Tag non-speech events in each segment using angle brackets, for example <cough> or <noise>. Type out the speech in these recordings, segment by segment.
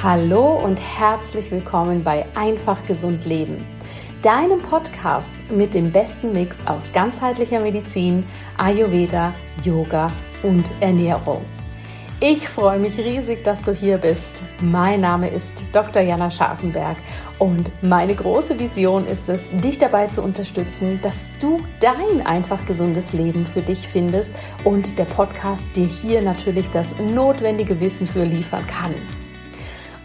Hallo und herzlich willkommen bei Einfach Gesund Leben, deinem Podcast mit dem besten Mix aus ganzheitlicher Medizin, Ayurveda, Yoga und Ernährung. Ich freue mich riesig, dass du hier bist. Mein Name ist Dr. Jana Scharfenberg und meine große Vision ist es, dich dabei zu unterstützen, dass du dein einfach gesundes Leben für dich findest und der Podcast dir hier natürlich das notwendige Wissen für liefern kann.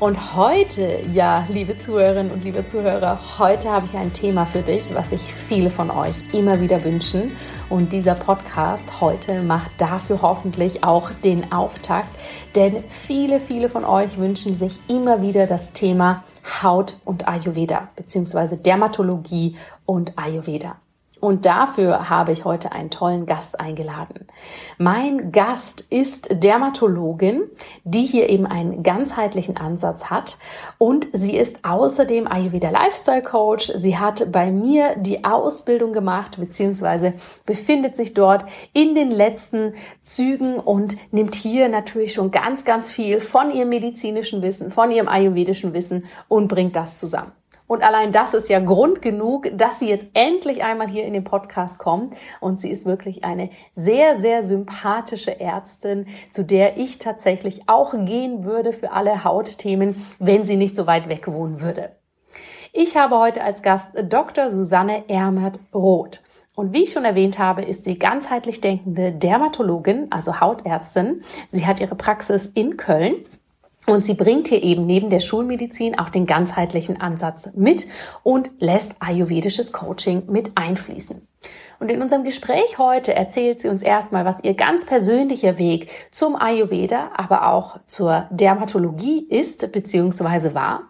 Und heute, ja, liebe Zuhörerinnen und liebe Zuhörer, heute habe ich ein Thema für dich, was sich viele von euch immer wieder wünschen. Und dieser Podcast heute macht dafür hoffentlich auch den Auftakt, denn viele, viele von euch wünschen sich immer wieder das Thema Haut und Ayurveda, beziehungsweise Dermatologie und Ayurveda. Und dafür habe ich heute einen tollen Gast eingeladen. Mein Gast ist Dermatologin, die hier eben einen ganzheitlichen Ansatz hat. Und sie ist außerdem Ayurveda Lifestyle Coach. Sie hat bei mir die Ausbildung gemacht, beziehungsweise befindet sich dort in den letzten Zügen und nimmt hier natürlich schon ganz, ganz viel von ihrem medizinischen Wissen, von ihrem ayurvedischen Wissen und bringt das zusammen. Und allein das ist ja Grund genug, dass sie jetzt endlich einmal hier in den Podcast kommt. Und sie ist wirklich eine sehr, sehr sympathische Ärztin, zu der ich tatsächlich auch gehen würde für alle Hautthemen, wenn sie nicht so weit weg wohnen würde. Ich habe heute als Gast Dr. Susanne Ermert-Roth. Und wie ich schon erwähnt habe, ist sie ganzheitlich denkende Dermatologin, also Hautärztin. Sie hat ihre Praxis in Köln und sie bringt hier eben neben der Schulmedizin auch den ganzheitlichen Ansatz mit und lässt ayurvedisches Coaching mit einfließen. Und in unserem Gespräch heute erzählt sie uns erstmal, was ihr ganz persönlicher Weg zum Ayurveda, aber auch zur Dermatologie ist bzw. war,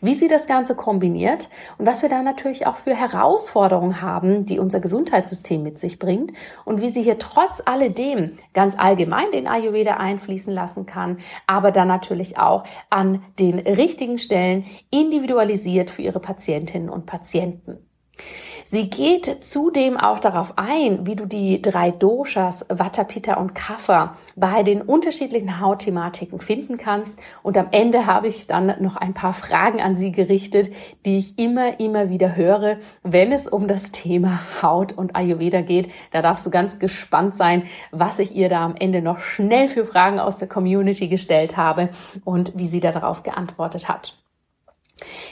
wie sie das Ganze kombiniert und was wir da natürlich auch für Herausforderungen haben, die unser Gesundheitssystem mit sich bringt und wie sie hier trotz alledem ganz allgemein den Ayurveda einfließen lassen kann, aber dann natürlich auch an den richtigen Stellen individualisiert für ihre Patientinnen und Patienten. Sie geht zudem auch darauf ein, wie du die drei Doshas, Vata, Pitta und Kapha bei den unterschiedlichen Hautthematiken finden kannst. Und am Ende habe ich dann noch ein paar Fragen an sie gerichtet, die ich immer, immer wieder höre, wenn es um das Thema Haut und Ayurveda geht. Da darfst du ganz gespannt sein, was ich ihr da am Ende noch schnell für Fragen aus der Community gestellt habe und wie sie darauf geantwortet hat.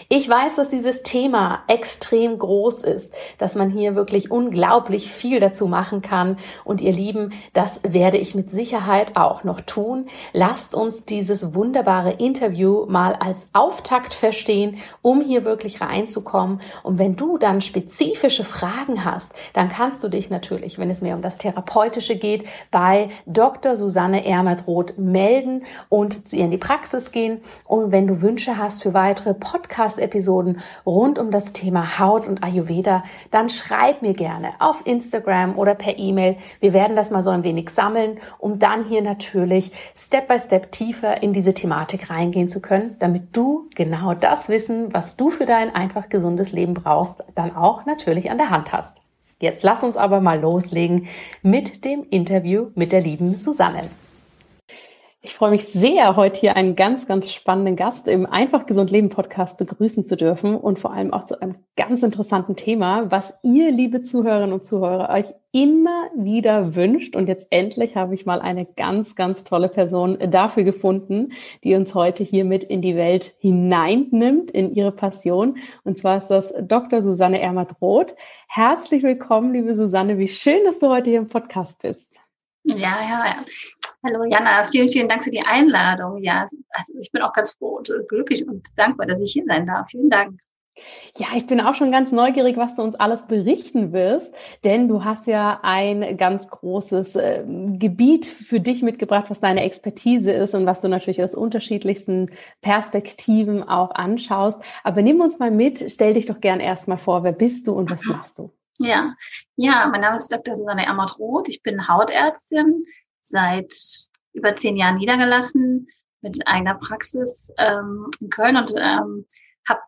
Ich weiß, dass dieses Thema extrem groß ist, dass man hier wirklich unglaublich viel dazu machen kann. Und ihr Lieben, das werde ich mit Sicherheit auch noch tun. Lasst uns dieses wunderbare Interview mal als Auftakt verstehen, um hier wirklich reinzukommen. Und wenn du dann spezifische Fragen hast, dann kannst du dich natürlich, wenn es mehr um das Therapeutische geht, bei Dr. Susanne Ermert-Roth melden und zu ihr in die Praxis gehen. Und wenn du Wünsche hast für weitere Podcast-Episoden rund um das Thema Haut und Ayurveda, dann schreib mir gerne auf Instagram oder per E-Mail. Wir werden das mal so ein wenig sammeln, um dann hier natürlich Step by Step tiefer in diese Thematik reingehen zu können, damit du genau das Wissen, was du für dein einfach gesundes Leben brauchst, dann auch natürlich an der Hand hast. Jetzt lass uns aber mal loslegen mit dem Interview mit der lieben Susanne. Ich freue mich sehr, heute hier einen ganz, ganz spannenden Gast im Einfach Gesund Leben Podcast begrüßen zu dürfen und vor allem auch zu einem ganz interessanten Thema, was ihr, liebe Zuhörerinnen und Zuhörer, euch immer wieder wünscht. Und jetzt endlich habe ich mal eine ganz, ganz tolle Person dafür gefunden, die uns heute hier mit in die Welt hineinnimmt, in ihre Passion. Und zwar ist das Dr. Susanne Ermert-Roth. Herzlich willkommen, liebe Susanne. Wie schön, dass du heute hier im Podcast bist. Ja, ja, ja. Hallo Jana, vielen, vielen Dank für die Einladung. Ja, also ich bin auch ganz froh und glücklich und dankbar, dass ich hier sein darf. Vielen Dank. Ja, ich bin auch schon ganz neugierig, was du uns alles berichten wirst, denn du hast ja ein ganz großes äh, Gebiet für dich mitgebracht, was deine Expertise ist und was du natürlich aus unterschiedlichsten Perspektiven auch anschaust. Aber nimm uns mal mit, stell dich doch gern erstmal vor, wer bist du und was machst du? Ja, ja, mein Name ist Dr. Susanne Amert-Roth. Ich bin Hautärztin, seit über zehn Jahren niedergelassen mit eigener Praxis ähm, in Köln und ähm, habe,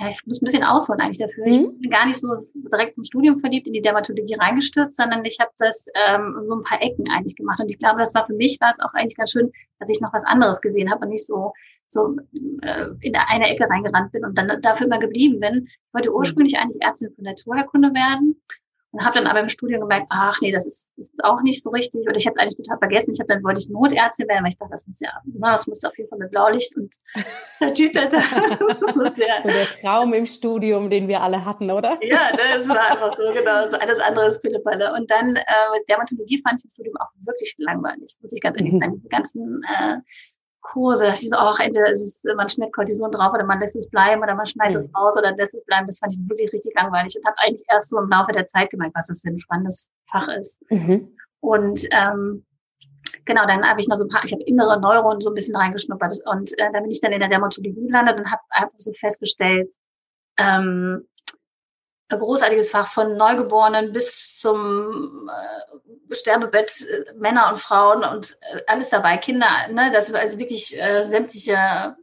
ja, ich muss ein bisschen ausholen eigentlich dafür. Mhm. Ich bin gar nicht so direkt vom Studium verliebt in die Dermatologie reingestürzt, sondern ich habe das ähm, so ein paar Ecken eigentlich gemacht. Und ich glaube, das war für mich war es auch eigentlich ganz schön, dass ich noch was anderes gesehen habe und nicht so so äh, in eine Ecke reingerannt bin und dann dafür immer geblieben bin. Ich wollte ursprünglich eigentlich Ärztin für Naturherkunde werden und habe dann aber im Studium gemerkt, ach nee, das ist, das ist auch nicht so richtig. Oder ich habe eigentlich total vergessen. Ich habe dann wollte ich Notärztin werden, weil ich dachte, das muss ja, na, das muss auf jeden Fall mit Blaulicht und <laughs> der Typ da. <laughs> der, der Traum im Studium, den wir alle hatten, oder? <laughs> Ja, das war einfach so, genau. So alles andere ist Pillepalle. Und dann äh, Dermatologie fand ich im Studium auch wirklich langweilig, muss ich ganz ehrlich mhm. sagen. Diese ganzen äh, Kurse, da ich so, auch Ende ist es, man schmiert Cortison drauf oder man lässt es bleiben oder man schneidet mhm. es raus oder lässt es bleiben. Das fand ich wirklich richtig langweilig und habe eigentlich erst so im Laufe der Zeit gemerkt, was das für ein spannendes Fach ist. Mhm. Und ähm, genau, dann habe ich noch so ein paar, ich habe innere Neuronen so ein bisschen reingeschnuppert und äh, dann bin ich dann in der Dermatologie gelandet und habe einfach so festgestellt, ähm, großartiges Fach von Neugeborenen bis zum äh, Sterbebett, äh, Männer und Frauen und äh, alles dabei, Kinder, ne, das also wirklich äh, sämtliche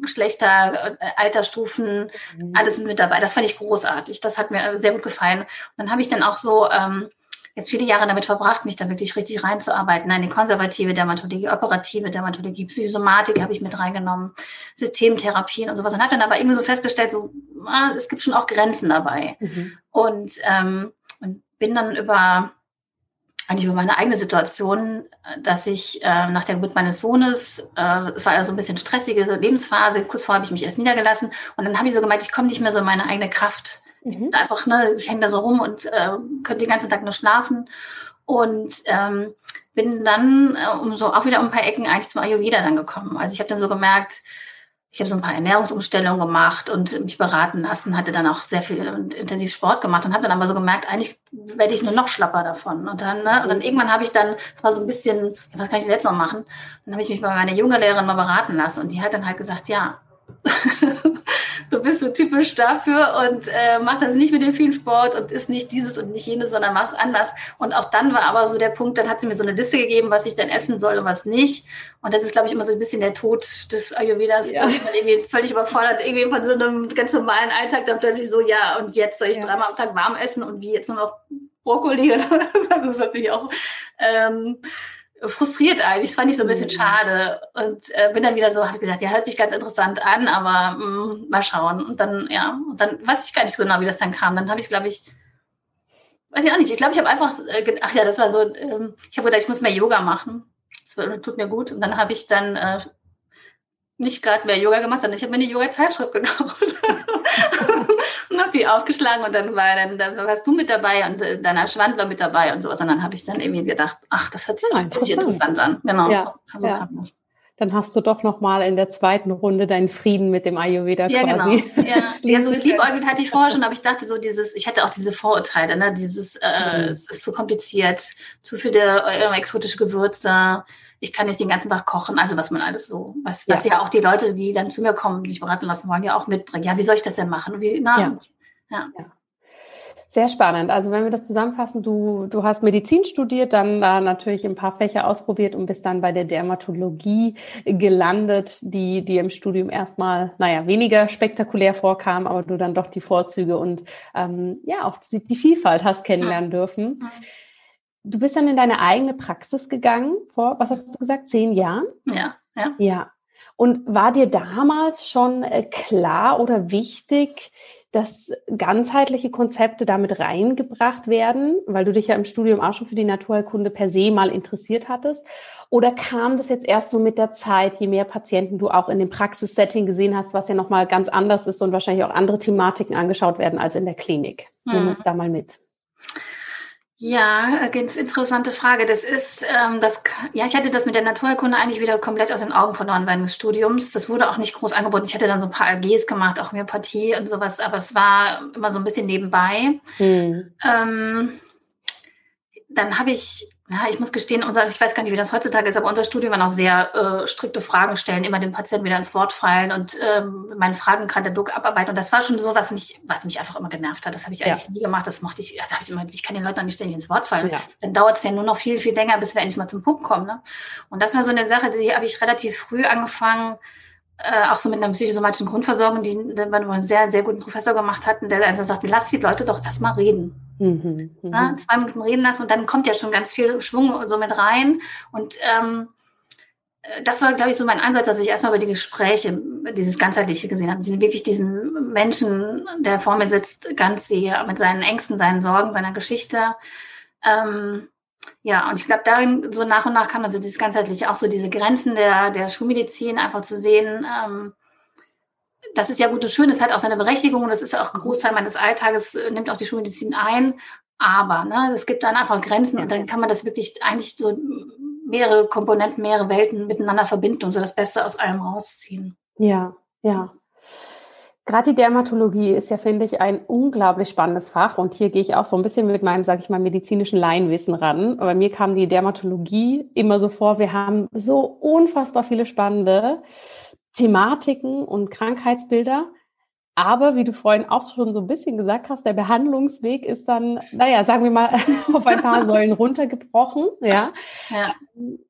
Geschlechter, äh, Altersstufen, mhm. alles mit dabei. Das fand ich großartig. Das hat mir sehr gut gefallen. Und dann habe ich dann auch so ähm, jetzt viele Jahre damit verbracht, mich da wirklich richtig reinzuarbeiten. Nein, die konservative Dermatologie, operative Dermatologie, Psychosomatik habe ich mit reingenommen, Systemtherapien und sowas. Und habe dann aber irgendwie so festgestellt, so, ah, es gibt schon auch Grenzen dabei. Mhm. Und, ähm, und bin dann über eigentlich über meine eigene Situation, dass ich äh, nach der Geburt meines Sohnes, äh, es war also ein bisschen stressige Lebensphase, kurz vorher habe ich mich erst niedergelassen und dann habe ich so gemerkt, ich komme nicht mehr so in meine eigene Kraft Mhm. Einfach, ne, ich hänge da so rum und äh, könnte den ganzen Tag nur schlafen. Und ähm, bin dann äh, um so auch wieder um ein paar Ecken eigentlich zum Ayurveda dann gekommen. Also ich habe dann so gemerkt, ich habe so ein paar Ernährungsumstellungen gemacht und mich beraten lassen, hatte dann auch sehr viel und intensiv Sport gemacht und habe dann aber so gemerkt, eigentlich werde ich nur noch schlapper davon. Und dann, ne, und dann irgendwann habe ich dann, das war so ein bisschen, was kann ich jetzt noch machen? Dann habe ich mich bei meiner Yoga-Lehrerin mal beraten lassen und die hat dann halt gesagt, ja, <laughs> bist so typisch dafür und äh, mach das nicht mit dem vielen Sport und ist nicht dieses und nicht jenes, sondern mach es anders. Und auch dann war aber so der Punkt, dann hat sie mir so eine Liste gegeben, was ich dann essen soll und was nicht. Und das ist, glaube ich, immer so ein bisschen der Tod des Ayurvedas, ja. dass man irgendwie völlig überfordert, irgendwie von so einem ganz normalen Alltag dann plötzlich so, ja, und jetzt soll ich ja. dreimal am Tag warm essen und wie jetzt nur noch Brokkoli oder <laughs> das ist natürlich auch ähm, frustriert eigentlich. Das fand ich so ein bisschen mhm. schade. Und äh, bin dann wieder so, habe gesagt, ja, hört sich ganz interessant an, aber mh, mm, mal schauen. Und dann, ja, und dann weiß ich gar nicht so genau, wie das dann kam. Dann habe ich, glaube ich, weiß ich auch nicht. Ich glaube, ich habe einfach, äh, ach ja, das war so, ähm, ich habe gedacht, ich muss mehr Yoga machen. Das tut mir gut. Und dann habe ich dann äh, nicht gerade mehr Yoga gemacht, sondern ich habe mir eine Yoga-Zeitschrift gekauft. <laughs> <laughs> <laughs> und habe die aufgeschlagen und dann war dann, dann warst du mit dabei und äh, deiner Schwand war mit dabei und sowas. Und dann habe ich dann irgendwie gedacht, ach, das hört sich ja, interessant. interessant an. Genau, ja, so, so ja. Dann hast du doch noch mal in der zweiten Runde deinen Frieden mit dem Ayurveda ja, quasi. Genau. Ja, ja <laughs> so geliebäugelt hatte ich vorher schon, aber ich dachte so dieses, ich hatte auch diese Vorurteile, ne, dieses, äh, mhm. es ist zu kompliziert, zu viele äh, exotische Gewürze, ich kann nicht den ganzen Tag kochen, also was man alles so, was, was ja. auch die Leute, die dann zu mir kommen, die sich beraten lassen wollen, ja auch mitbringen. Ja, wie soll ich das denn machen? Wie, na, ja. ja. Sehr spannend. Also wenn wir das zusammenfassen, du, du hast Medizin studiert, dann da natürlich ein paar Fächer ausprobiert und bist dann bei der Dermatologie gelandet, die dir im Studium erstmal, naja, weniger spektakulär vorkam, aber du dann doch die Vorzüge und ähm, ja, auch die, die Vielfalt hast kennenlernen dürfen. Du bist dann in deine eigene Praxis gegangen, vor, was hast du gesagt, zehn Jahren? Ja, ja. Ja. Und war dir damals schon äh, klar oder wichtig, dass ganzheitliche Konzepte damit reingebracht werden, weil du dich ja im Studium auch schon für die Naturheilkunde per se mal interessiert hattest? Oder kam das jetzt erst so mit der Zeit, je mehr Patienten du auch in dem Praxissetting gesehen hast, was ja nochmal ganz anders ist und wahrscheinlich auch andere Thematiken angeschaut werden als in der Klinik? Nimm hm. uns da mal mit. Ja, äh, ganz interessante Frage. Das ist, ähm, das, ja, ich hatte das mit der Naturheilkunde eigentlich wieder komplett aus den Augen verloren während des Studiums. Das wurde auch nicht groß angeboten. Ich hatte dann so ein paar AGs gemacht, auch Homöopathie und sowas, aber es war immer so ein bisschen nebenbei. Hm. Ähm, dann habe ich ja, ich muss gestehen, unser, ich weiß gar nicht, wie das heutzutage ist, aber unser Studium war noch sehr äh, strikte Fragen stellen, immer den Patienten wieder ins Wort fallen und ähm, meinen Fragenkatalog abarbeiten. Und das war schon so, was mich, was mich einfach immer genervt hat. Das habe ich eigentlich ja. nie gemacht. Das mochte ich, also habe ich immer, ich kann den Leuten auch nicht ständig ins Wort fallen. Ja. Dann dauert es ja nur noch viel, viel länger, bis wir endlich mal zum Punkt kommen. Ne? Und das war so eine Sache, die habe ich relativ früh angefangen, äh, auch so mit einer psychosomatischen Grundversorgung, die, die wir einen sehr, sehr guten Professor gemacht hatten, der einfach sagte, lass die Leute doch erstmal reden. Mhm, ja, mhm. zwei Minuten reden lassen und dann kommt ja schon ganz viel Schwung so mit rein. Und ähm, das war, glaube ich, so mein Ansatz, dass ich erstmal über die Gespräche, dieses ganzheitliche gesehen habe, wirklich diesen Menschen, der vor mir sitzt, ganz sehe, mit seinen Ängsten, seinen Sorgen, seiner Geschichte. Ähm, ja, und ich glaube, darin so nach und nach kam also dieses ganzheitliche, auch so diese Grenzen der, der Schulmedizin einfach zu sehen. Ähm, das ist ja gut und schön, es hat auch seine Berechtigung und das ist auch ein Großteil meines Alltages, äh, nimmt auch die Schulmedizin ein. Aber ne, es gibt dann einfach Grenzen und dann kann man das wirklich eigentlich so mehrere Komponenten, mehrere Welten miteinander verbinden und so das Beste aus allem rausziehen. Ja, ja. Gerade die Dermatologie ist ja, finde ich, ein unglaublich spannendes Fach. Und hier gehe ich auch so ein bisschen mit meinem, sage ich mal, medizinischen Laienwissen ran. Bei mir kam die Dermatologie immer so vor, wir haben so unfassbar viele spannende Thematiken und Krankheitsbilder. Aber wie du vorhin auch schon so ein bisschen gesagt hast, der Behandlungsweg ist dann, naja, sagen wir mal, <laughs> auf ein paar Säulen runtergebrochen. Ja. ja.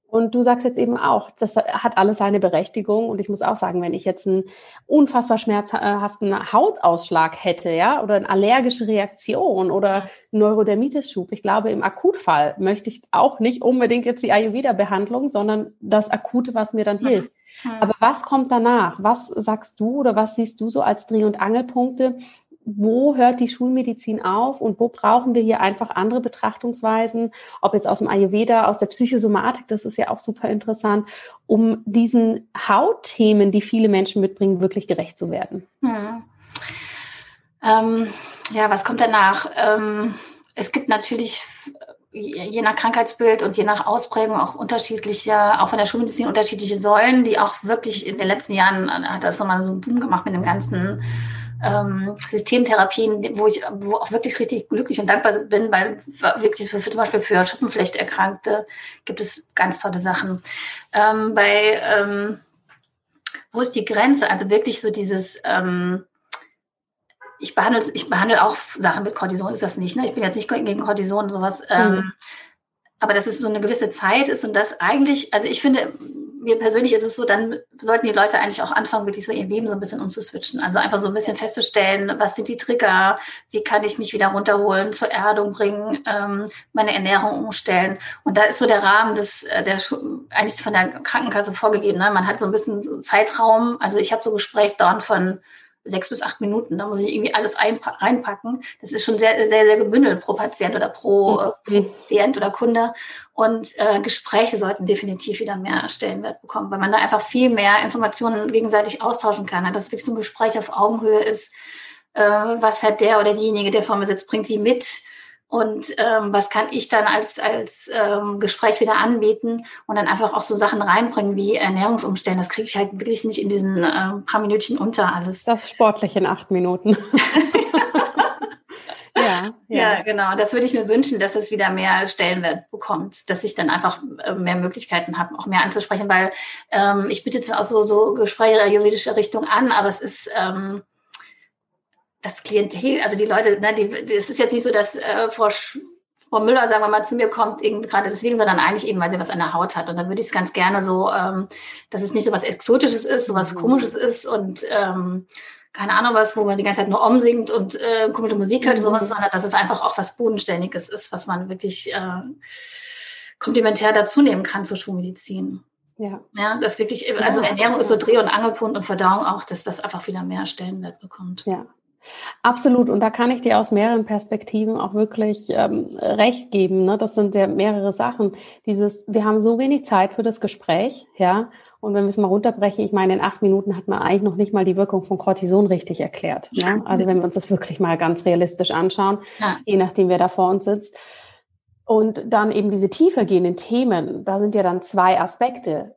Und du sagst jetzt eben auch, das hat alles seine Berechtigung. Und ich muss auch sagen, wenn ich jetzt einen unfassbar schmerzhaften Hautausschlag hätte, ja, oder eine allergische Reaktion oder Neurodermitis-Schub, ich glaube, im Akutfall möchte ich auch nicht unbedingt jetzt die Ayurveda-Behandlung, sondern das Akute, was mir dann hilft. Mhm. Aber was kommt danach? Was sagst du oder was siehst du so als Dreh- und Angelpunkte, wo hört die Schulmedizin auf und wo brauchen wir hier einfach andere Betrachtungsweisen, ob jetzt aus dem Ayurveda, aus der Psychosomatik, das ist ja auch super interessant, um diesen Hautthemen, die viele Menschen mitbringen, wirklich gerecht zu werden. Hm. Ähm, ja, was kommt danach? Ähm, es gibt natürlich je nach Krankheitsbild und je nach Ausprägung auch unterschiedliche, auch von der Schulmedizin unterschiedliche Säulen, die auch wirklich in den letzten Jahren hat das nochmal so einen Boom gemacht mit dem ganzen ähm, Systemtherapien, wo ich wo auch wirklich richtig glücklich und dankbar bin, weil wirklich für, für zum Beispiel für Schuppenflechterkrankte gibt es ganz tolle Sachen. Ähm, bei ähm, wo ist die Grenze? Also wirklich so dieses ähm, ich behandle, ich behandle auch Sachen mit Cortison, ist das nicht. Ne? Ich bin jetzt nicht gegen Cortison und sowas. Ähm, mhm. aber dass es so eine gewisse Zeit ist und das eigentlich, also ich finde, mir persönlich ist es so, dann sollten die Leute eigentlich auch anfangen, wirklich so ihr Leben so ein bisschen umzuswitchen. Also einfach so ein bisschen festzustellen, was sind die Trigger, wie kann ich mich wieder runterholen, zur Erdung bringen, ähm, meine Ernährung umstellen. Und da ist so der Rahmen des, äh, der eigentlich von der Krankenkasse vorgegeben. Ne? Man hat so ein bisschen Zeitraum. Also ich habe so Gesprächsdauern von sechs bis acht Minuten. Da muss ich irgendwie alles reinpacken. Das ist schon sehr, sehr, sehr gebündelt pro Patient oder pro, äh, pro Klient oder Kunde. Und äh, Gespräche sollten definitiv wieder mehr Stellenwert bekommen, weil man da einfach viel mehr Informationen gegenseitig austauschen kann. Dass es wirklich so ein Gespräch auf Augenhöhe ist. Äh, was hat der oder diejenige, der vor mir sitzt, bringt die mit? Und ähm, was kann ich dann als, als ähm, Gespräch wieder anbieten und dann einfach auch so Sachen reinbringen wie Ernährungsumstellen. Das kriege ich halt wirklich nicht in diesen äh, paar Minütchen unter alles. Das sportlich in acht Minuten. <laughs> ja, ja. ja, genau. Das würde ich mir wünschen, dass es wieder mehr Stellenwert bekommt, dass ich dann einfach äh, mehr Möglichkeiten habe, auch mehr anzusprechen, weil ähm, ich bitte zwar auch so, so Gespräche ayurvedischer Richtung an, aber es ist... Ähm, das Klientel, also die Leute, ne, die, es ist jetzt nicht so, dass äh, Frau, Frau Müller, sagen wir mal, zu mir kommt, gerade deswegen, sondern eigentlich eben, weil sie was an der Haut hat. Und dann würde ich es ganz gerne so, ähm, dass es nicht so was Exotisches ist, so was mhm. Komisches ist und ähm, keine Ahnung was, wo man die ganze Zeit nur umsingt und äh, komische Musik hört, mhm. sowas, sondern dass es einfach auch was Bodenständiges ist, was man wirklich äh, komplementär dazu nehmen kann zur Schulmedizin. Ja. ja, das wirklich, also Ernährung ist so Dreh- und Angelpunkt und Verdauung auch, dass das einfach wieder mehr Stellenwert bekommt. Ja, Absolut. Und da kann ich dir aus mehreren Perspektiven auch wirklich ähm, recht geben. Ne? Das sind ja mehrere Sachen. Dieses, wir haben so wenig Zeit für das Gespräch, ja. Und wenn wir es mal runterbrechen, ich meine, in acht Minuten hat man eigentlich noch nicht mal die Wirkung von Cortison richtig erklärt. Ne? Also wenn wir uns das wirklich mal ganz realistisch anschauen, ja. je nachdem, wer da vor uns sitzt. Und dann eben diese tiefer gehenden Themen, da sind ja dann zwei Aspekte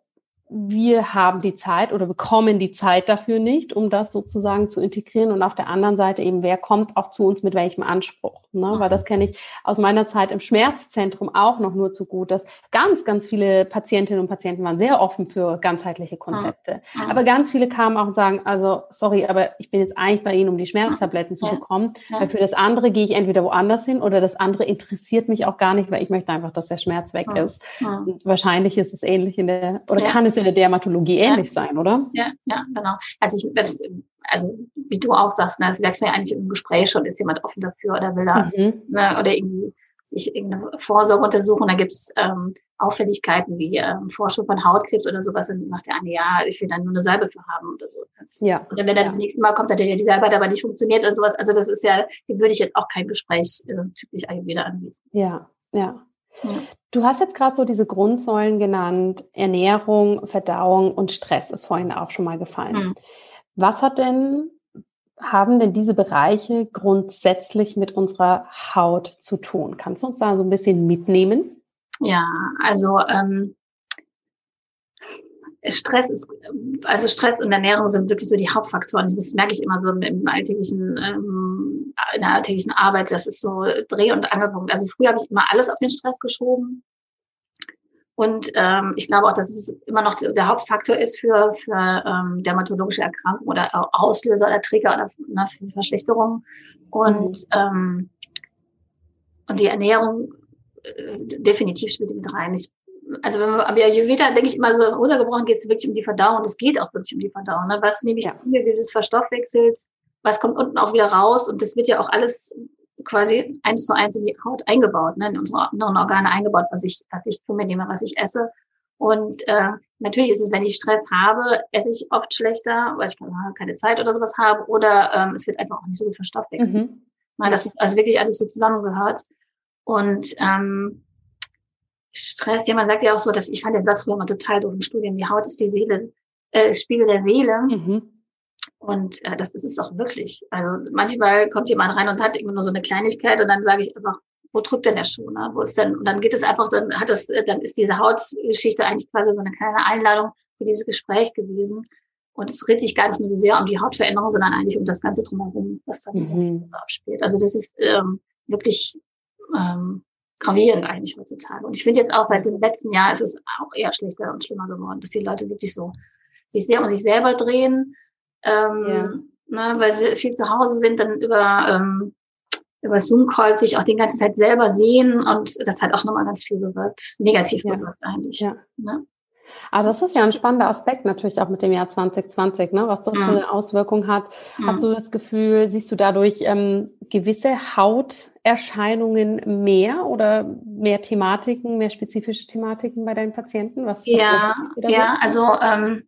wir haben die Zeit oder bekommen die Zeit dafür nicht, um das sozusagen zu integrieren. Und auf der anderen Seite eben, wer kommt auch zu uns mit welchem Anspruch? Ne? Weil das kenne ich aus meiner Zeit im Schmerzzentrum auch noch nur zu gut, dass ganz, ganz viele Patientinnen und Patienten waren sehr offen für ganzheitliche Konzepte. Aber ganz viele kamen auch und sagen, also sorry, aber ich bin jetzt eigentlich bei Ihnen, um die Schmerztabletten zu bekommen, weil für das andere gehe ich entweder woanders hin oder das andere interessiert mich auch gar nicht, weil ich möchte einfach, dass der Schmerz weg ist. Und wahrscheinlich ist es ähnlich in der, oder kann es in der Dermatologie ähnlich ja. sein, oder? Ja, ja, genau. Also ich, das, also wie du auch sagst, ne, das merkst du ja eigentlich im Gespräch schon, ist jemand offen dafür oder will da, mhm. ne, oder irgendwie sich irgendeine Vorsorge untersuchen. Da gibt's ähm, Auffälligkeiten wie ähm, Forschung von Hautkrebs oder sowas. Und macht der eine, ja, ich will dann nur eine Salbe für haben oder so. Das, ja. Oder wenn das ja. das nächste Mal kommt, hat ja die Salbe aber nicht funktioniert oder sowas. Also das ist ja, dem würde ich jetzt auch kein Gespräch äh, typisch Ayurveda anbieten. Ja, ja. ja. Du hast jetzt gerade so diese Grundsäulen genannt, Ernährung, Verdauung und Stress ist vorhin auch schon mal gefallen. Hm. Was hat denn haben denn diese Bereiche grundsätzlich mit unserer Haut zu tun? Kannst du uns da so ein bisschen mitnehmen? Ja, also ähm, Stress ist, also Stress und Ernährung sind wirklich so die Hauptfaktoren. Das merke ich immer so im alltäglichen, ähm, in der alltäglichen Arbeit. Das ist so Dreh- und Angelpunkt. Also früher habe ich immer alles auf den Stress geschoben. Und ähm, ich glaube auch, dass es immer noch der Hauptfaktor ist für, für ähm, dermatologische Erkrankungen oder Auslöser oder Trigger oder ne, für Verschlechterungen. Und, mhm. ähm, und die Ernährung äh, definitiv spielt mit rein. Ich, also wenn wir aber Ayurveda, denke ich immer so runtergebrochen, geht es wirklich um die Verdauung. Es geht auch wirklich um die Verdauung. Ne? Was nehme ich ja. zu mir, wie des Verstoffwechsels? Was kommt unten auch wieder raus? Und das wird ja auch alles quasi eins zu eins in die Haut eingebaut, ne, in unsere inneren Organe eingebaut, was ich, was ich zu mir nehme, was ich esse. Und äh, natürlich ist es, wenn ich Stress habe, esse ich oft schlechter, weil ich keine Zeit oder sowas habe, oder ähm, es wird einfach auch nicht so gut verstoffwechselt. Mhm. Das ist also wirklich alles so zusammengehört. Und ähm, Stress, jemand sagt ja auch so, dass ich fand den Satz früher mal total doof im Studium, die Haut ist die Seele, äh, Spiegel der Seele. Mhm. Und äh, das ist es auch wirklich. Also manchmal kommt jemand rein und hat immer nur so eine Kleinigkeit und dann sage ich einfach, wo drückt denn der Schuh? Ne? Wo ist denn? Und dann geht es einfach, dann hat das, dann ist diese Hautgeschichte eigentlich quasi so eine kleine Einladung für dieses Gespräch gewesen. Und es dreht sich gar nicht mehr so sehr um die Hautveränderung, sondern eigentlich um das Ganze drumherum, was dann mhm. abspielt. Also das ist ähm, wirklich ähm, gravierend eigentlich heutzutage. Und ich finde jetzt auch seit dem letzten Jahr ist es auch eher schlechter und schlimmer geworden, dass die Leute wirklich so sich sehr um sich selber drehen ähm, ja. ne, weil sie viel zu Hause sind, dann über, ähm, über Zoom-Call sich auch die ganze Zeit selber sehen und das hat auch nochmal ganz viel bewirkt, negativ ja. bewirkt eigentlich. Ja. Ne? Also das ist ja ein spannender Aspekt natürlich auch mit dem Jahr 2020, ne, was das für mhm. eine Auswirkung hat. Mhm. Hast du das Gefühl, siehst du dadurch ähm, gewisse Hauterscheinungen mehr oder mehr Thematiken, mehr spezifische Thematiken bei deinen Patienten? Was, was ja, ja, so? also ähm,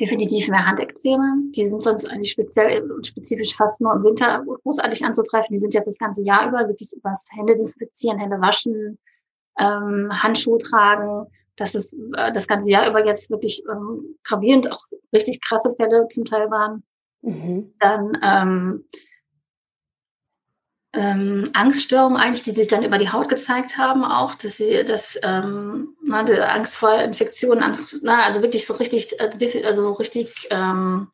definitiv mehr Handekzeme. Die sind sonst eigentlich speziell und spezifisch fast nur im Winter großartig anzutreffen. Die sind jetzt das ganze Jahr über, wirklich übers Hände desinfizieren, Hände waschen, ähm, Handschuhe tragen. Das ist äh, das ganze Jahr über jetzt wirklich ähm, gravierend, auch richtig krasse Fälle zum Teil waren. Mhm. Dann ähm, ähm, Angststörungen eigentlich, die sich dann über die Haut gezeigt haben, auch, dass sie das ähm, na, Angst vor Infektionen, Angst, na, also wirklich so richtig, äh, also so richtig ähm,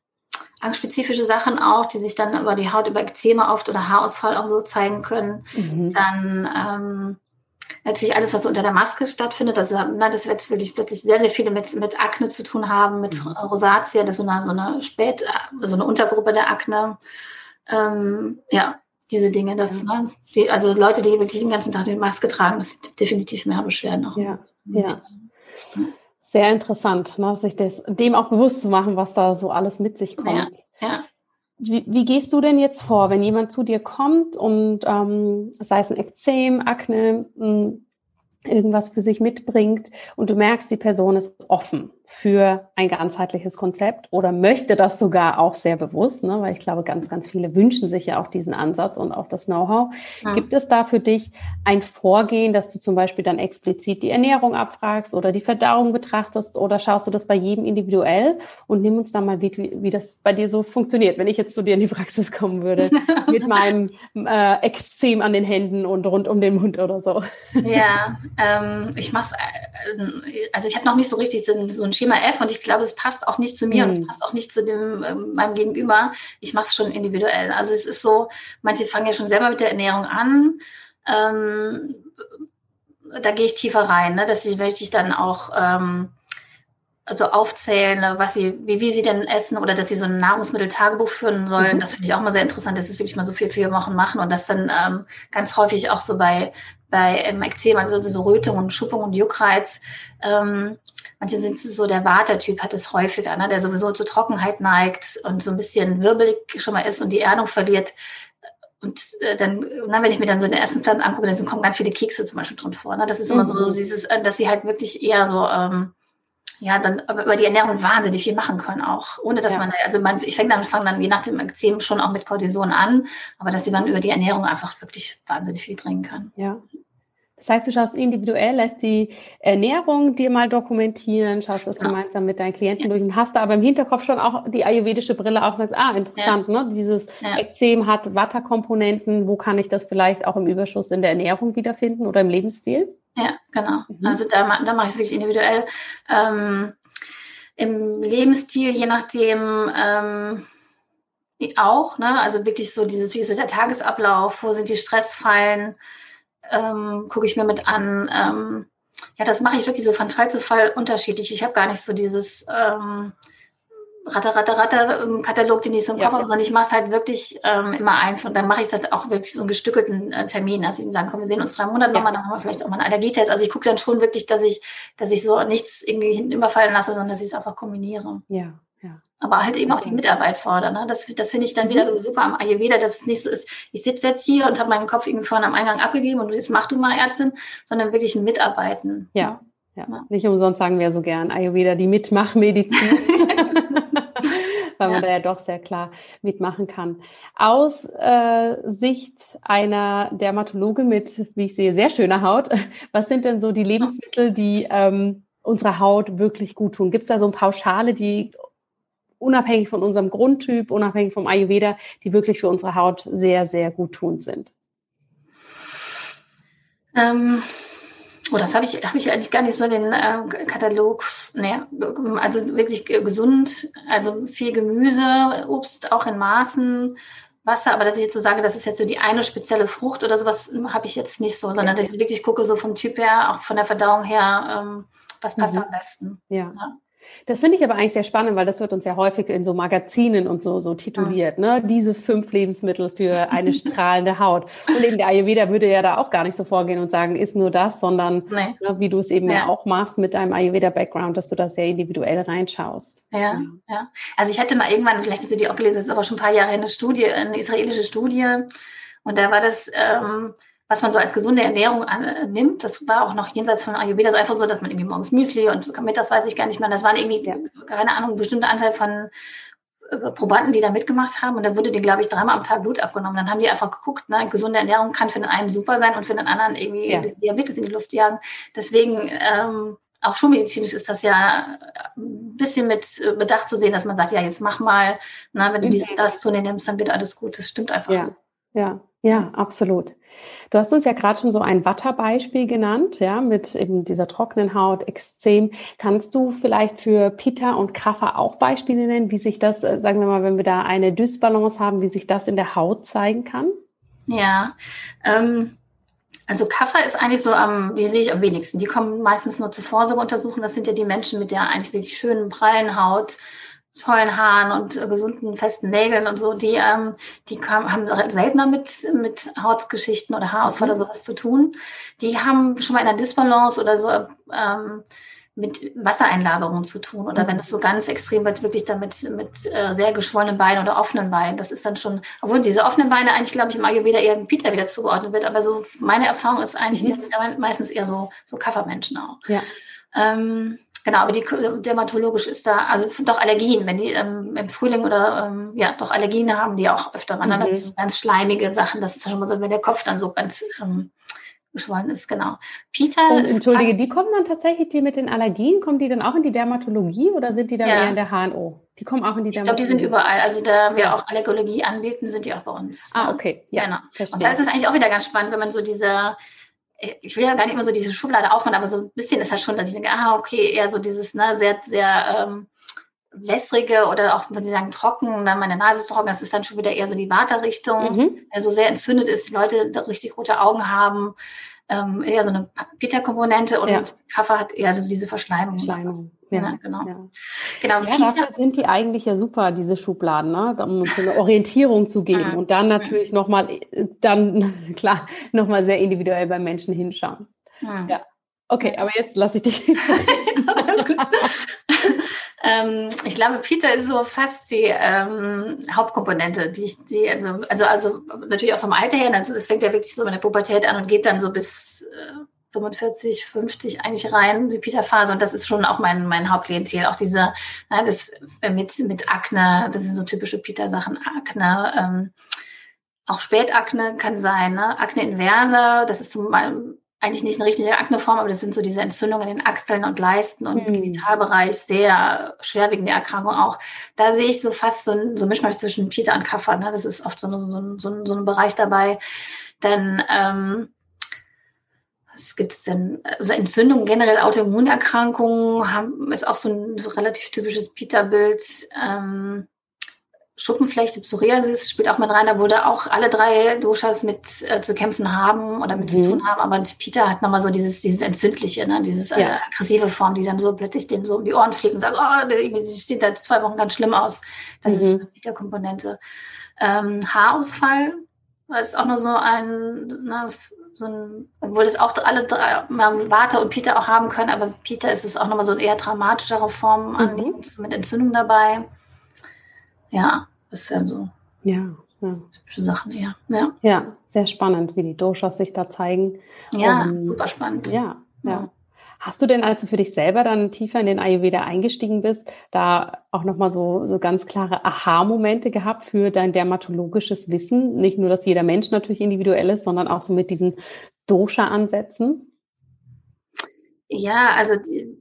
angstspezifische Sachen auch, die sich dann über die Haut, über Ekzeme oft oder Haarausfall auch so zeigen können. Mhm. Dann ähm, natürlich alles, was unter der Maske stattfindet. Also na, das wird wirklich plötzlich sehr, sehr viele mit, mit Akne zu tun haben, mit mhm. Rosatia, das ist so eine, so eine Spät, so eine Untergruppe der Akne. Ähm, ja, diese Dinge. Das, ja. ne, die, also Leute, die wirklich den ganzen Tag die Maske tragen, das sind definitiv mehr Beschwerden auch. Ja, ja. Sehr interessant, ne, sich das, dem auch bewusst zu machen, was da so alles mit sich kommt. Ja, ja. Wie, wie, gehst du denn jetzt vor, wenn jemand zu dir kommt und ähm, sei es ein Ekzem, Akne, irgendwas für sich mitbringt und du merkst, die Person ist offen für ein ganzheitliches Konzept oder möchte das sogar auch sehr bewusst, ne? weil ich glaube, ganz, ganz viele wünschen sich ja auch diesen Ansatz und auch das Know-how. Ja. Gibt es da für dich ein Vorgehen, dass du zum Beispiel dann explizit die Ernährung abfragst oder die Verdauung betrachtest oder schaust du das bei jedem individuell und nimm uns da mal wie, wie das bei dir so funktioniert, wenn ich jetzt zu dir in die Praxis kommen würde <laughs> mit meinem äh, Extrem an den Händen und rund um den Mund oder so. Ja, ähm, ich mache äh, also ich habe noch nicht so richtig so, so ein Schema F und ich glaube, es passt auch nicht zu mir mhm. und es passt auch nicht zu dem ähm, meinem Gegenüber. Ich mache es schon individuell. Also es ist so, manche fangen ja schon selber mit der Ernährung an. Ähm, da gehe ich tiefer rein, ne? dass ich wirklich dann auch ähm, also aufzählen, was sie, wie, wie sie denn essen oder dass sie so ein Nahrungsmitteltagebuch führen sollen. Mhm. Das finde ich auch mal sehr interessant, dass es wirklich mal so viel vier Wochen machen und das dann ähm, ganz häufig auch so bei bei ähm, Ekzem, also so Rötung und Schuppung und Juckreiz. Ähm, manche sind so, der Watertyp hat es häufiger, ne, der sowieso zur Trockenheit neigt und so ein bisschen wirbelig schon mal ist und die Erdung verliert. und äh, dann, na, wenn ich mir dann so den ersten Plan angucke, dann kommen ganz viele Kekse zum Beispiel drin vor. Ne? Das ist immer mhm. so dieses, äh, dass sie halt wirklich eher so, ähm, ja, dann über die Ernährung wahnsinnig viel machen können auch. Ohne dass ja. man, also man, ich fange dann, fange dann je nach dem Ekzem schon auch mit Cortison an, aber dass sie dann über die Ernährung einfach wirklich wahnsinnig viel trinken kann. Ja. Das heißt, du schaust individuell, lässt die Ernährung dir mal dokumentieren, schaust das ja. gemeinsam mit deinen Klienten ja. durch und hast da aber im Hinterkopf schon auch die ayurvedische Brille auf und sagst, ah, interessant, ja. ne? Dieses Ekzem hat Watterkomponenten, wo kann ich das vielleicht auch im Überschuss in der Ernährung wiederfinden oder im Lebensstil? Ja, genau. Mhm. Also da, da mache ich es wirklich individuell. Ähm, Im Lebensstil, je nachdem, ähm, auch, ne? Also wirklich so dieses, wie so der Tagesablauf, wo sind die Stressfallen, ähm, gucke ich mir mit an. Ähm, ja, das mache ich wirklich so von Fall zu Fall unterschiedlich. Ich habe gar nicht so dieses ähm, Ratter, Ratter, Ratter im Katalog, den ich so im Kopf ja. habe, sondern ich mache es halt wirklich ähm, immer eins und dann mache ich es halt auch wirklich so einen gestückelten äh, Termin. Also ich sagen, komm, wir sehen uns drei Monate ja. nochmal, dann haben wir vielleicht auch mal einen Allergietest. Also ich gucke dann schon wirklich, dass ich, dass ich so nichts irgendwie hinten überfallen lasse, sondern dass ich es einfach kombiniere. Ja aber halt eben auch die Mitarbeit fordern. Ne? Das, das finde ich dann wieder mhm. super am Ayurveda, dass es nicht so ist, ich sitze jetzt hier und habe meinen Kopf irgendwie vorne am Eingang abgegeben und jetzt mach du mal Ärztin, sondern wirklich ein Mitarbeiten. Ja, ja. ja. nicht umsonst sagen wir so gern Ayurveda, die Mitmachmedizin. <laughs> <laughs> Weil man ja. da ja doch sehr klar mitmachen kann. Aus äh, Sicht einer Dermatologin mit, wie ich sehe, sehr schöner Haut, <laughs> was sind denn so die Lebensmittel, die ähm, unserer Haut wirklich gut tun? Gibt es da so ein Pauschale, die unabhängig von unserem Grundtyp, unabhängig vom Ayurveda, die wirklich für unsere Haut sehr, sehr gut tun sind? Ähm, oh, das habe ich, hab ich eigentlich gar nicht so in den äh, Katalog. Nee, also wirklich gesund, also viel Gemüse, Obst auch in Maßen, Wasser, aber dass ich jetzt so sage, das ist jetzt so die eine spezielle Frucht oder sowas, habe ich jetzt nicht so, sondern dass ich wirklich gucke, so vom Typ her, auch von der Verdauung her, ähm, was passt mhm. am besten. Ja. ja. Das finde ich aber eigentlich sehr spannend, weil das wird uns ja häufig in so Magazinen und so, so tituliert, ne? Diese fünf Lebensmittel für eine <laughs> strahlende Haut. Und eben der Ayurveda würde ja da auch gar nicht so vorgehen und sagen, ist nur das, sondern nee. ne, wie du es eben ja. ja. auch machst mit deinem Ayurveda-Background, dass du da sehr individuell reinschaust. Ja, ja, ja. Also ich hatte mal irgendwann, vielleicht hast du die auch gelesen, das ist aber schon ein paar Jahre eine Studie, eine israelische Studie. Und da war das, ähm, was man so als gesunde Ernährung annimmt. Das war auch noch jenseits von Ayurveda. Das ist einfach so, dass man irgendwie morgens Müsli und mittags weiß ich gar nicht mehr. Das waren irgendwie, ja. keine Ahnung, eine bestimmte Anzahl von äh, Probanden, die da mitgemacht haben. Und dann wurde denen, glaube ich, dreimal am Tag Blut abgenommen. Dann haben die einfach geguckt, ne, gesunde Ernährung kann für den einen super sein und für den anderen irgendwie ja. Diabetes in die Luft jagen. Deswegen, ähm, auch schulmedizinisch ist das ja ein bisschen mit Bedacht zu sehen, dass man sagt, ja, jetzt mach mal, na, wenn du dies und das zu dir nimmst, dann wird alles gut. Das stimmt einfach. Ja, ja, ja, absolut. Du hast uns ja gerade schon so ein Watterbeispiel genannt, ja, mit eben dieser trockenen Haut, Extrem. Kannst du vielleicht für Pitta und Kaffer auch Beispiele nennen, wie sich das, äh, sagen wir mal, wenn wir da eine Dysbalance haben, wie sich das in der Haut zeigen kann? Ja, ähm, also Kaffer ist eigentlich so am, die sehe ich am wenigsten. Die kommen meistens nur zur Vorsorgeuntersuchung. Das sind ja die Menschen mit der eigentlich wirklich schönen, prallen Haut, tollen Haaren und äh, gesunden, festen Nägeln und so, die, ähm, die kam, haben seltener mit, mit Hautgeschichten oder Haarausfall mhm. oder sowas zu tun. Die haben schon mal in einer Disbalance oder so ähm, mit Wassereinlagerung zu tun. Oder mhm. wenn es so ganz extrem wird, wirklich damit mit äh, sehr geschwollenen Beinen oder offenen Beinen. Das ist dann schon, obwohl diese offenen Beine eigentlich, glaube ich, im Ayurveda eher Pizza wieder zugeordnet wird. Aber so meine Erfahrung ist eigentlich mhm. meistens eher so, so Kaffermenschen auch. Ja. Ähm, Genau, aber die dermatologisch ist da, also doch Allergien, wenn die ähm, im Frühling oder ähm, ja, doch Allergien haben, die auch öfter wandern, mhm. so ganz schleimige Sachen, das ist schon mal so, wenn der Kopf dann so ganz ähm, geschwollen ist, genau. Peter Und, ist Entschuldige, die kommen dann tatsächlich, die mit den Allergien, kommen die dann auch in die Dermatologie oder sind die dann ja. eher in der HNO? Die kommen auch in die Dermatologie. Ich glaube, die sind überall. Also da wir ja. auch Allergologie anbieten, sind die auch bei uns. Ah, okay. Ja, genau. Verstehe. Und da ist es eigentlich auch wieder ganz spannend, wenn man so diese ich will ja gar nicht immer so diese Schublade aufmachen, aber so ein bisschen ist das schon, dass ich denke, ah, okay, eher so dieses, ne, sehr, sehr ähm, wässrige oder auch, wenn Sie sagen, trocken, dann meine Nase ist trocken, das ist dann schon wieder eher so die Waterrichtung, mhm. also sehr entzündet ist, die Leute richtig rote Augen haben, ähm, eher so eine Peter-Komponente und ja. Kaffee hat eher so diese Verschleimung. Verschleimung. Ja, ja, genau. Ja. genau ja, dafür sind die eigentlich ja super, diese Schubladen, ne? um uns eine Orientierung zu geben und dann natürlich nochmal, dann <laughs> klar, nochmal sehr individuell beim Menschen hinschauen. Ja. Okay, aber jetzt lasse ich dich. <laughs> Ähm, ich glaube, Pita ist so fast die ähm, Hauptkomponente, die ich, die, also, also, also natürlich auch vom Alter her, also es fängt ja wirklich so mit der Pubertät an und geht dann so bis äh, 45, 50 eigentlich rein, die Pita-Phase. Und das ist schon auch mein, mein Hauptklientel. Auch diese, na, das äh, mit, mit Akne, das sind so typische Pita-Sachen, Akne, ähm, auch Spätakne kann sein, ne? Akne inversa, das ist zum, eigentlich nicht eine richtige Akneform, aber das sind so diese Entzündungen in den Achseln und Leisten und mhm. Genitalbereich, sehr schwerwiegende Erkrankung auch. Da sehe ich so fast so ein so Mischmasch zwischen Peter und Kaffer. Ne? Das ist oft so, so, so, so ein Bereich dabei. Dann, ähm, was gibt es denn? Also Entzündungen, generell Autoimmunerkrankungen haben, ist auch so ein so relativ typisches Peter-Bild. Ähm, Schuppenflechte, Psoriasis spielt auch mit rein. Da wurde auch alle drei Doshas mit äh, zu kämpfen haben oder mit mhm. zu tun haben. Aber Peter hat nochmal so dieses, dieses Entzündliche, ne? dieses äh, ja. aggressive Form, die dann so plötzlich den so um die Ohren fliegt und sagt, oh, irgendwie sieht da zwei Wochen ganz schlimm aus. Das mhm. ist eine Peter-Komponente. Ähm, Haarausfall ist auch nur so ein, na, so ein, obwohl das auch alle drei, Warte und Peter auch haben können, aber Peter ist es auch nochmal so eine eher dramatischere Form mhm. mit Entzündung dabei ja, das wären so ja, ja. typische Sachen eher. Ja. ja, sehr spannend, wie die Doshas sich da zeigen. Ja, Und, super spannend. Ja, ja. ja. Hast du denn, als du für dich selber dann tiefer in den Ayurveda eingestiegen bist, da auch nochmal so, so ganz klare Aha-Momente gehabt für dein dermatologisches Wissen? Nicht nur, dass jeder Mensch natürlich individuell ist, sondern auch so mit diesen Dosha-Ansätzen? Ja, also die,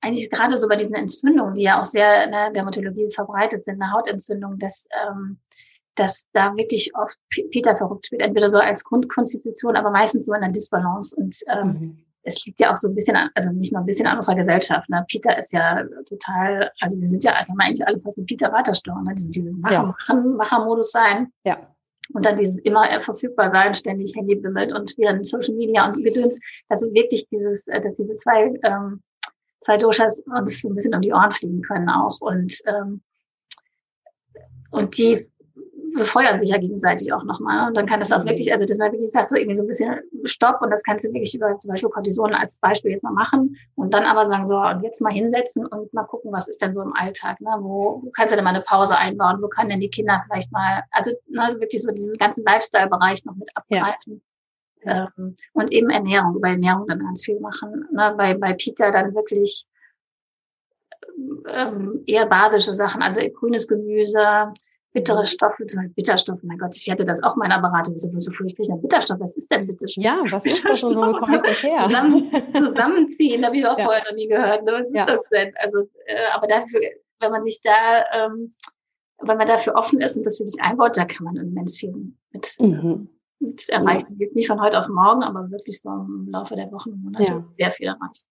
eigentlich gerade so bei diesen Entzündungen, die ja auch sehr in der Dermatologie verbreitet sind, eine Hautentzündung, dass, ähm, dass da wirklich oft Peter verrückt spielt, entweder so als Grundkonstitution, aber meistens so in einer Disbalance. Und ähm, mhm. Es liegt ja auch so ein bisschen, an, also nicht nur ein bisschen an unserer Gesellschaft. Ne? Peter ist ja total, also wir sind ja eigentlich alle fast mit Peter Watersteuer, ne? dieses, dieses Macher, ja. Machermodus sein. Ja. Und dann dieses immer verfügbar sein, ständig Handy bimmelt und wieder Social Media und Gedöns. Das ist wirklich dieses, äh, dass diese zwei ähm, zwei Doshas uns so ein bisschen um die Ohren fliegen können auch. Und, ähm, und die befeuern sich ja gegenseitig auch nochmal. Und dann kann das auch wirklich, also dass man wirklich sagt, so irgendwie so ein bisschen Stopp und das kannst du wirklich über zum Beispiel Cortison als Beispiel jetzt mal machen und dann aber sagen, so, und jetzt mal hinsetzen und mal gucken, was ist denn so im Alltag, ne? Wo, wo kannst du denn mal eine Pause einbauen? Wo können denn die Kinder vielleicht mal, also ne, wirklich so diesen ganzen Lifestyle-Bereich noch mit abgreifen. Ähm, und eben Ernährung, über Ernährung dann ganz viel machen. Ne? Bei, bei Peter dann wirklich ähm, eher basische Sachen, also grünes Gemüse, bittere Stoffe, zum Beispiel Bitterstoffe. Mein Gott, ich hatte das auch meiner Beratung so, so furchtbar. Bitterstoff, was ist denn Bitterstoff? Ja, was ist das und wo bekomme ich das her? Zusammen, zusammenziehen, habe ich auch ja. vorher noch nie gehört. Ne? Was ja. ist das denn? Also, äh, aber dafür, wenn man sich da, ähm, wenn man dafür offen ist und das wirklich einbaut, da kann man immens viel mit, mhm mit erreichen. Ja. Nicht von heute auf morgen, aber wirklich so im Laufe der Wochen und Monate sehr viel erreicht.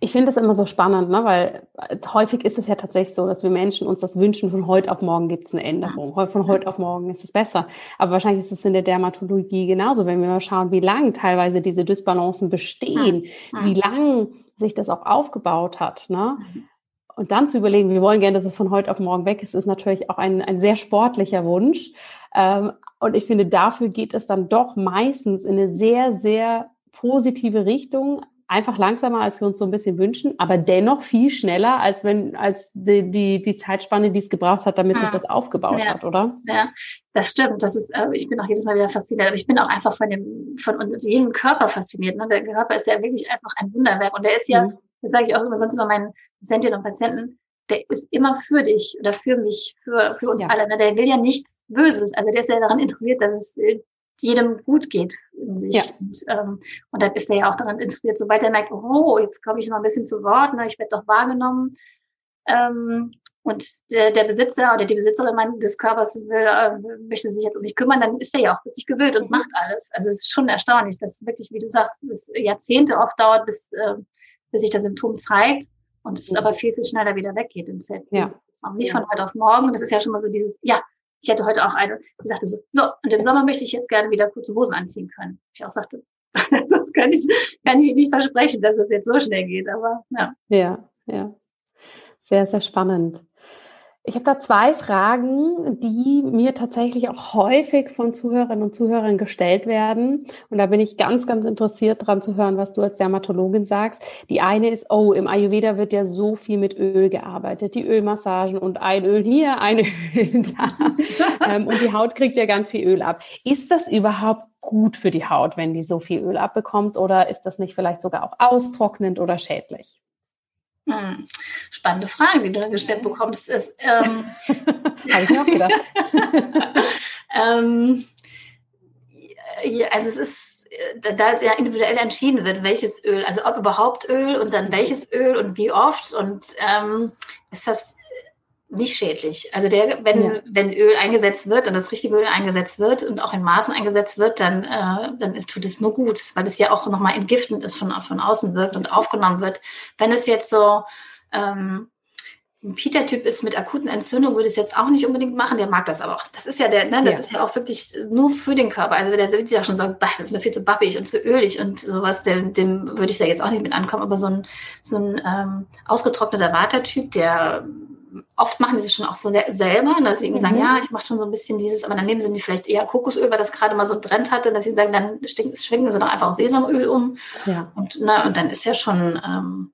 Ich finde das immer so spannend, ne? weil äh, häufig ist es ja tatsächlich so, dass wir Menschen uns das wünschen, von heute auf morgen gibt es eine Änderung. Von heute auf morgen ist es besser. Aber wahrscheinlich ist es in der Dermatologie genauso, wenn wir mal schauen, wie lang teilweise diese Dysbalancen bestehen, wie lang sich das auch aufgebaut hat. Ne? Mhm. Und dann zu überlegen, wir wollen gerne, dass es von heute auf morgen weg ist, ist natürlich auch ein, ein sehr sportlicher Wunsch. Ähm, und ich finde, dafür geht es dann doch meistens in eine sehr, sehr positive Richtung. Einfach langsamer, als wir uns so ein bisschen wünschen, aber dennoch viel schneller, als wenn, als die, die, die Zeitspanne, die es gebraucht hat, damit ja. sich das aufgebaut ja. hat, oder? Ja, das stimmt. Das ist, äh, ich bin auch jedes Mal wieder fasziniert. Aber ich bin auch einfach von dem, von jedem Körper fasziniert. Ne? Der Körper ist ja wirklich einfach ein Wunderwerk. Und der ist ja, mhm. das sage ich auch immer sonst immer meinen Patientinnen und Patienten, der ist immer für dich oder für mich, für, für uns ja. alle. Ne? Der will ja nichts Böses. Also der ist ja daran interessiert, dass es äh, jedem gut geht in sich. Ja. Und, ähm, und dann ist er ja auch daran interessiert, sobald er merkt, oh, jetzt komme ich mal ein bisschen zu Wort, ne, ich werde doch wahrgenommen. Ähm, und der, der Besitzer oder die Besitzerin des Körpers will, äh, möchte sich jetzt um mich kümmern, dann ist er ja auch wirklich gewillt und macht alles. Also es ist schon erstaunlich, dass wirklich, wie du sagst, es Jahrzehnte oft dauert, bis, äh, bis sich das Symptom zeigt und es aber viel, viel schneller wieder weggeht im Set. Ja. Auch nicht von heute auf morgen. Das ist ja schon mal so dieses, ja, ich hatte heute auch eine, die sagte so, so, und im Sommer möchte ich jetzt gerne wieder kurze Hosen anziehen können. Ich auch sagte, <laughs> sonst kann ich, kann ich nicht versprechen, dass es jetzt so schnell geht, aber ja. Ja, ja. Sehr, sehr spannend. Ich habe da zwei Fragen, die mir tatsächlich auch häufig von Zuhörerinnen und Zuhörern gestellt werden. Und da bin ich ganz, ganz interessiert dran zu hören, was du als Dermatologin sagst. Die eine ist, oh, im Ayurveda wird ja so viel mit Öl gearbeitet. Die Ölmassagen und ein Öl hier, ein <laughs> Öl da. ähm, und die Haut kriegt ja ganz viel Öl ab. Ist das überhaupt gut für die Haut, wenn die so viel Öl abbekommt? Oder ist das nicht vielleicht sogar auch austrocknend oder schädlich? Hm. Spannende Frage, die du da gestellt bekommst. Ist, ähm, <laughs> Habe ich mir auch gedacht. <laughs> ähm, ja, also es ist, da es ja individuell entschieden wird, welches Öl, also ob überhaupt Öl und dann welches Öl und wie oft und ähm, ist das nicht schädlich. Also der, wenn, ja. wenn Öl eingesetzt wird und das richtige Öl eingesetzt wird und auch in Maßen eingesetzt wird, dann, äh, dann ist, tut es nur gut, weil es ja auch nochmal entgiftend ist, von, von außen wirkt und aufgenommen wird. Wenn es jetzt so ähm, ein Peter-Typ ist mit akuten Entzündungen, würde es jetzt auch nicht unbedingt machen, der mag das aber auch. Das ist ja der, ne, das ja. ist ja auch wirklich nur für den Körper. Also der sieht ja schon so, das ist mir viel zu bappig und zu ölig und sowas, dem, dem würde ich da jetzt auch nicht mit ankommen. Aber so ein, so ein ähm, ausgetrockneter Watertyp, der oft machen die sich schon auch so selber, dass sie mhm. sagen, ja, ich mache schon so ein bisschen dieses, aber dann nehmen sie vielleicht eher Kokosöl, weil das gerade mal so ein Trend hatte, dass sie sagen, dann schwingen sie doch einfach Sesamöl um. Ja. Und, na, und dann ist ja schon, ähm,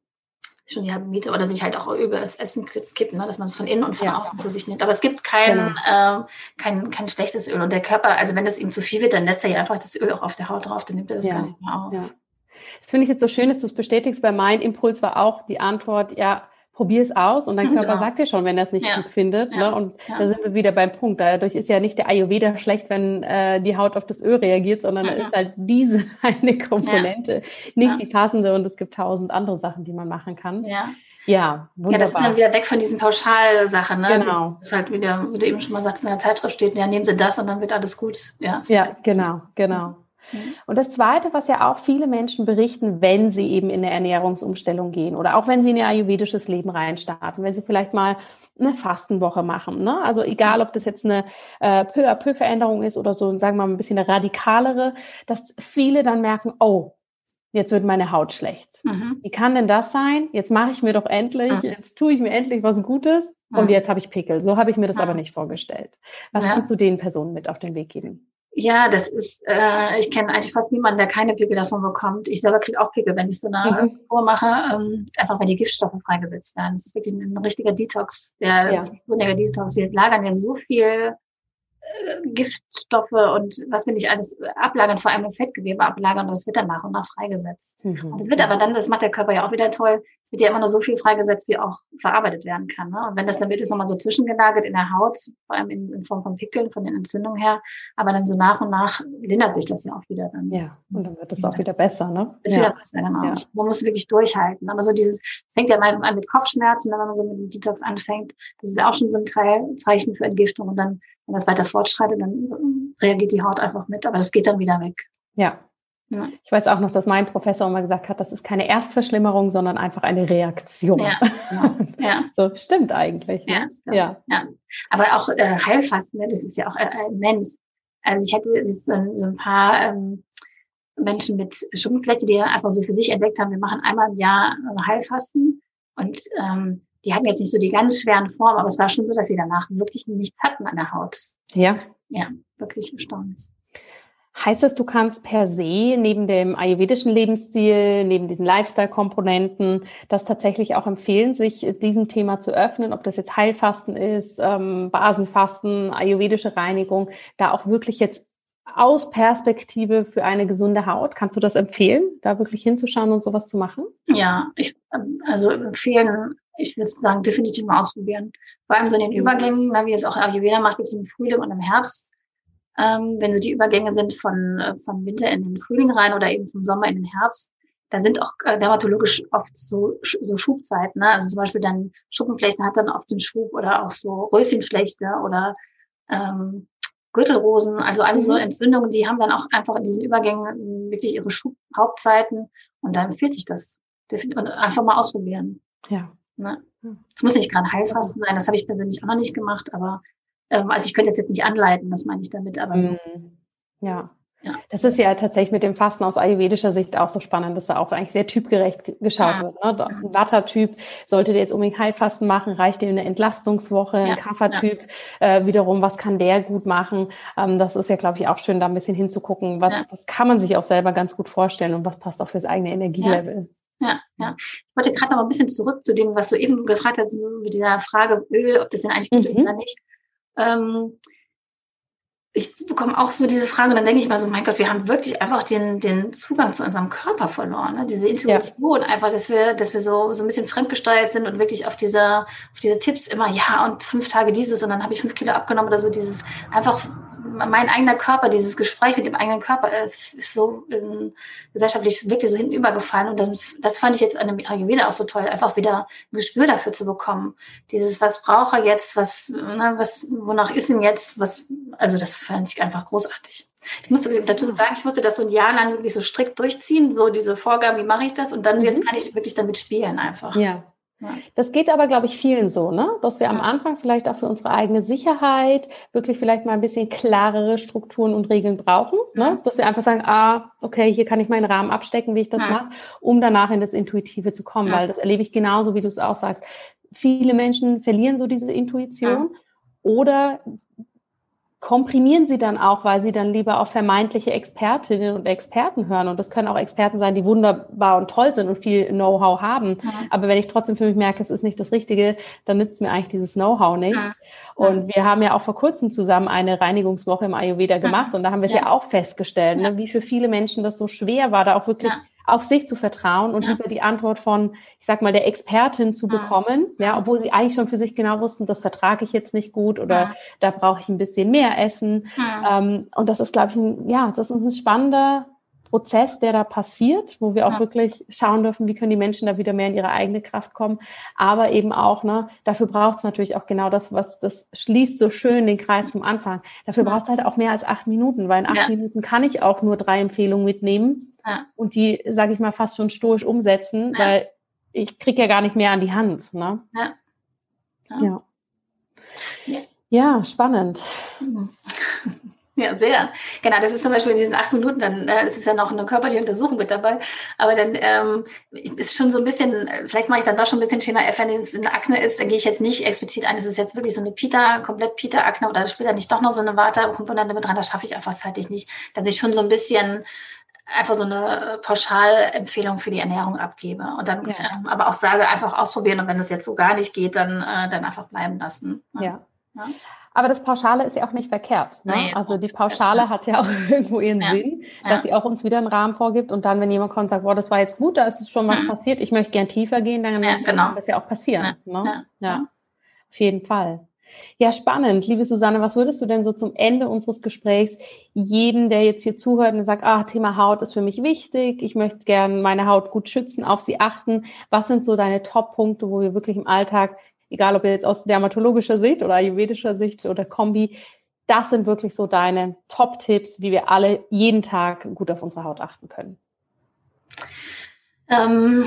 schon die halbe Miete oder sich halt auch über das Essen kippen, ne? dass man es von innen und von ja. außen zu sich nimmt. Aber es gibt kein, genau. äh, kein, kein schlechtes Öl. Und der Körper, also wenn das ihm zu viel wird, dann lässt er ja einfach das Öl auch auf der Haut drauf, dann nimmt er das ja. gar nicht mehr auf. Das finde ich jetzt so schön, dass du es bestätigst, weil mein Impuls war auch die Antwort, ja, probier es aus und dein Körper genau. sagt dir schon, wenn er es nicht ja. gut findet. Ja. Ne? Und ja. da sind wir wieder beim Punkt. Dadurch ist ja nicht der Ayurveda schlecht, wenn äh, die Haut auf das Öl reagiert, sondern mhm. ist halt diese <laughs> eine Komponente nicht die passende und es gibt tausend andere Sachen, die man machen kann. Ja. Ja, wunderbar. Ja, das ist dann wieder weg von diesen Pauschalsachen. Ne? Genau. Das ist halt wieder, wie du eben schon mal sagst, in der Zeitschrift steht, ja, nehmen Sie das und dann wird alles gut. Ja, ja genau, genau. Mhm. Und das Zweite, was ja auch viele Menschen berichten, wenn sie eben in eine Ernährungsumstellung gehen oder auch wenn sie in ihr ayurvedisches Leben reinstarten, wenn sie vielleicht mal eine Fastenwoche machen. Ne? Also egal, ob das jetzt eine äh, peu à peu Veränderung ist oder so, sagen wir mal ein bisschen eine radikalere, dass viele dann merken, oh, jetzt wird meine Haut schlecht. Mhm. Wie kann denn das sein? Jetzt mache ich mir doch endlich, mhm. jetzt tue ich mir endlich was Gutes und mhm. jetzt habe ich Pickel. So habe ich mir das aber nicht vorgestellt. Was ja. kannst du den Personen mit auf den Weg geben? Ja, das ist, äh, ich kenne eigentlich fast niemanden, der keine Pickel davon bekommt. Ich selber kriege auch Pickel, wenn ich so eine mhm. Kur mache, ähm, einfach weil die Giftstoffe freigesetzt werden. Das ist wirklich ein, ein richtiger Detox. Der ja. Detox. Wir lagern ja so viel Giftstoffe und was wir nicht alles ablagern, vor allem im Fettgewebe ablagern, und das wird dann nach und nach freigesetzt. Mhm. Und das wird aber dann, das macht der Körper ja auch wieder toll, es wird ja immer nur so viel freigesetzt, wie auch verarbeitet werden kann. Ne? Und wenn das dann wird, ist nochmal so zwischengelagert in der Haut, vor allem in, in, Form von Pickeln, von den Entzündungen her, aber dann so nach und nach lindert sich das ja auch wieder dann. Ja, und dann wird es auch wieder besser, ne? Ist ja. wieder besser, genau. Ja. Man muss wirklich durchhalten. Aber so dieses, es fängt ja meistens an mit Kopfschmerzen, wenn man so mit dem Detox anfängt, das ist auch schon so ein Teil, Zeichen für Entgiftung und dann wenn das weiter fortschreitet, dann reagiert die Haut einfach mit, aber das geht dann wieder weg. Ja. ja. Ich weiß auch noch, dass mein Professor immer gesagt hat, das ist keine Erstverschlimmerung, sondern einfach eine Reaktion. Ja, genau. <laughs> ja. so stimmt eigentlich. Ne? Ja, ja. ja. Aber auch äh, Heilfasten, ne, das ist ja auch äh, immens. Also ich hatte so, so ein paar ähm, Menschen mit Schuppenflechte, die einfach so für sich entdeckt haben, wir machen einmal im Jahr Heilfasten und ähm, die hatten jetzt nicht so die ganz schweren Formen, aber es war schon so, dass sie danach wirklich nichts hatten an der Haut. Ja. Ja, wirklich erstaunlich. Heißt das, du kannst per se neben dem ayurvedischen Lebensstil, neben diesen Lifestyle-Komponenten, das tatsächlich auch empfehlen, sich diesem Thema zu öffnen, ob das jetzt Heilfasten ist, ähm, Basenfasten, ayurvedische Reinigung, da auch wirklich jetzt aus Perspektive für eine gesunde Haut, kannst du das empfehlen, da wirklich hinzuschauen und sowas zu machen? Ja, ich, also empfehlen ich würde sagen, definitiv mal ausprobieren. Vor allem so in den. Übergängen, wie es auch Ayurveda macht, gibt es im Frühling und im Herbst. Ähm, wenn so die Übergänge sind von, äh, von Winter in den Frühling rein oder eben vom Sommer in den Herbst, da sind auch äh, dermatologisch oft so, so Schubzeiten. Ne? Also zum Beispiel dann Schuppenflechte hat dann oft den Schub oder auch so Röschenflechte oder ähm, Gürtelrosen, also alle so mhm. Entzündungen, die haben dann auch einfach in diesen Übergängen wirklich ihre Schubhauptzeiten und da empfiehlt sich das. Und einfach mal ausprobieren. Ja. Ne? Es muss nicht gerade Heilfasten sein, das habe ich persönlich auch noch nicht gemacht, aber ähm, also ich könnte das jetzt nicht anleiten, das meine ich damit, aber so. Mhm. Ja. Ja. Das ist ja tatsächlich mit dem Fasten aus ayurvedischer Sicht auch so spannend, dass da auch eigentlich sehr typgerecht geschaut ja. wird. Ne? Ein Vata-Typ sollte der jetzt unbedingt Heilfasten machen, reicht ihm eine Entlastungswoche, ein Kapha-Typ äh, wiederum, was kann der gut machen? Ähm, das ist ja, glaube ich, auch schön, da ein bisschen hinzugucken, was, was kann man sich auch selber ganz gut vorstellen und was passt auch fürs eigene Energielevel. Ja, ja. Ich wollte gerade noch ein bisschen zurück zu dem, was du eben gefragt hast, mit dieser Frage Öl, ob das denn eigentlich gut mhm. ist oder nicht. Ähm, ich bekomme auch so diese Frage und dann denke ich mal so, mein Gott, wir haben wirklich einfach den, den Zugang zu unserem Körper verloren. Ne? Diese Intuition ja. einfach, dass wir, dass wir so, so ein bisschen fremdgesteuert sind und wirklich auf diese, auf diese Tipps immer, ja, und fünf Tage dieses und dann habe ich fünf Kilo abgenommen oder so, dieses einfach mein eigener Körper, dieses Gespräch mit dem eigenen Körper äh, ist so ähm, gesellschaftlich wirklich so hinübergefallen. Und dann, das fand ich jetzt an dem Ayurveda auch so toll, einfach wieder ein Gespür dafür zu bekommen. Dieses, was braucht er jetzt, was, na, ne, was, wonach ist ihm jetzt, was, also das fand ich einfach großartig. Ich musste dazu sagen, ich musste das so ein Jahr lang wirklich so strikt durchziehen, so diese Vorgaben, wie mache ich das? Und dann mhm. jetzt kann ich wirklich damit spielen einfach. Ja. Das geht aber, glaube ich, vielen so, ne? Dass wir am Anfang vielleicht auch für unsere eigene Sicherheit wirklich vielleicht mal ein bisschen klarere Strukturen und Regeln brauchen, ne? Dass wir einfach sagen, ah, okay, hier kann ich meinen Rahmen abstecken, wie ich das ja. mache, um danach in das Intuitive zu kommen, ja. weil das erlebe ich genauso, wie du es auch sagst. Viele Menschen verlieren so diese Intuition ja. oder komprimieren sie dann auch, weil sie dann lieber auf vermeintliche Expertinnen und Experten hören. Und das können auch Experten sein, die wunderbar und toll sind und viel Know-how haben. Ja. Aber wenn ich trotzdem für mich merke, es ist nicht das Richtige, dann nützt mir eigentlich dieses Know-how nichts. Ja. Und wir haben ja auch vor kurzem zusammen eine Reinigungswoche im Ayurveda gemacht und da haben wir es ja. ja, auch festgestellt, ne, wie für viele Menschen das so schwer war, da auch wirklich auf sich zu vertrauen und ja. lieber die Antwort von, ich sag mal, der Expertin zu bekommen, ja, obwohl sie eigentlich schon für sich genau wussten, das vertrage ich jetzt nicht gut oder ja. da brauche ich ein bisschen mehr Essen. Ähm, und das ist, glaube ich, ein, ja, das ist ein spannender Prozess, der da passiert, wo wir auch ja. wirklich schauen dürfen, wie können die Menschen da wieder mehr in ihre eigene Kraft kommen. Aber eben auch, ne, dafür braucht es natürlich auch genau das, was das schließt so schön den Kreis zum Anfang. Dafür ja. braucht es halt auch mehr als acht Minuten, weil in acht ja. Minuten kann ich auch nur drei Empfehlungen mitnehmen und die, sage ich mal, fast schon stoisch umsetzen, weil ich kriege ja gar nicht mehr an die Hand. Ne? Ja. ja. Ja, spannend. Ja, sehr. Genau, das ist zum Beispiel in diesen acht Minuten, dann äh, es ist ja noch eine körperliche Untersuchung mit dabei, aber dann ähm, ist schon so ein bisschen, vielleicht mache ich dann doch schon ein bisschen Schema F, wenn es eine Akne ist, dann gehe ich jetzt nicht explizit ein, es ist jetzt wirklich so eine Pita, komplett Pita-Akne oder später nicht doch noch so eine Vata-Komponente mit dran, das schaffe ich einfach zeitlich nicht, dass ich schon so ein bisschen einfach so eine Pauschalempfehlung für die Ernährung abgebe und dann ja. ähm, aber auch sage, einfach ausprobieren und wenn das jetzt so gar nicht geht, dann, äh, dann einfach bleiben lassen. ja. ja. Aber das Pauschale ist ja auch nicht verkehrt. Ne? Nee, also die Pauschale hat ja auch <laughs> irgendwo ihren ja. Sinn, dass ja. sie auch uns wieder einen Rahmen vorgibt. Und dann, wenn jemand kommt und sagt, boah, das war jetzt gut, da ist schon was mhm. passiert, ich möchte gern tiefer gehen, dann ja, genau. kann das ja auch passieren. Ne? Ja. auf jeden Fall. Ja, spannend. Liebe Susanne, was würdest du denn so zum Ende unseres Gesprächs jedem, der jetzt hier zuhört und sagt, ah, Thema Haut ist für mich wichtig, ich möchte gerne meine Haut gut schützen, auf sie achten. Was sind so deine Top-Punkte, wo wir wirklich im Alltag egal ob jetzt aus dermatologischer Sicht oder ayurvedischer Sicht oder Kombi, das sind wirklich so deine Top-Tipps, wie wir alle jeden Tag gut auf unsere Haut achten können. Ähm,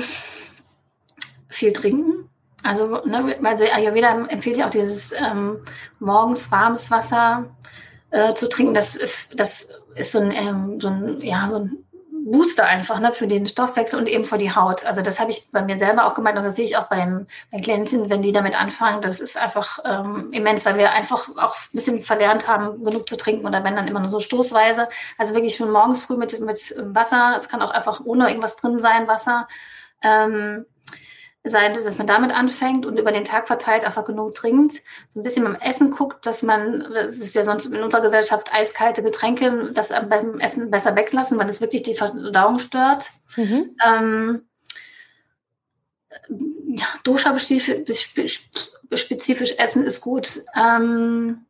viel trinken. Also, ne, also Ayurveda empfiehlt ja auch dieses ähm, morgens warmes Wasser äh, zu trinken. Das, das ist so ein, ähm, so ein, ja, so ein Booster einfach ne, für den Stoffwechsel und eben für die Haut. Also das habe ich bei mir selber auch gemeint und das sehe ich auch beim, bei Klienten, wenn die damit anfangen. Das ist einfach ähm, immens, weil wir einfach auch ein bisschen verlernt haben, genug zu trinken oder wenn dann immer nur so stoßweise. Also wirklich schon morgens früh mit, mit Wasser. Es kann auch einfach ohne irgendwas drin sein, Wasser. Ähm, sein, dass man damit anfängt und über den Tag verteilt einfach genug trinkt, so ein bisschen beim Essen guckt, dass man, das ist ja sonst in unserer Gesellschaft eiskalte Getränke, das beim Essen besser weglassen, weil das wirklich die Verdauung stört. Mhm. Ähm, ja, Dosha-spezifisch essen ist gut. Ähm,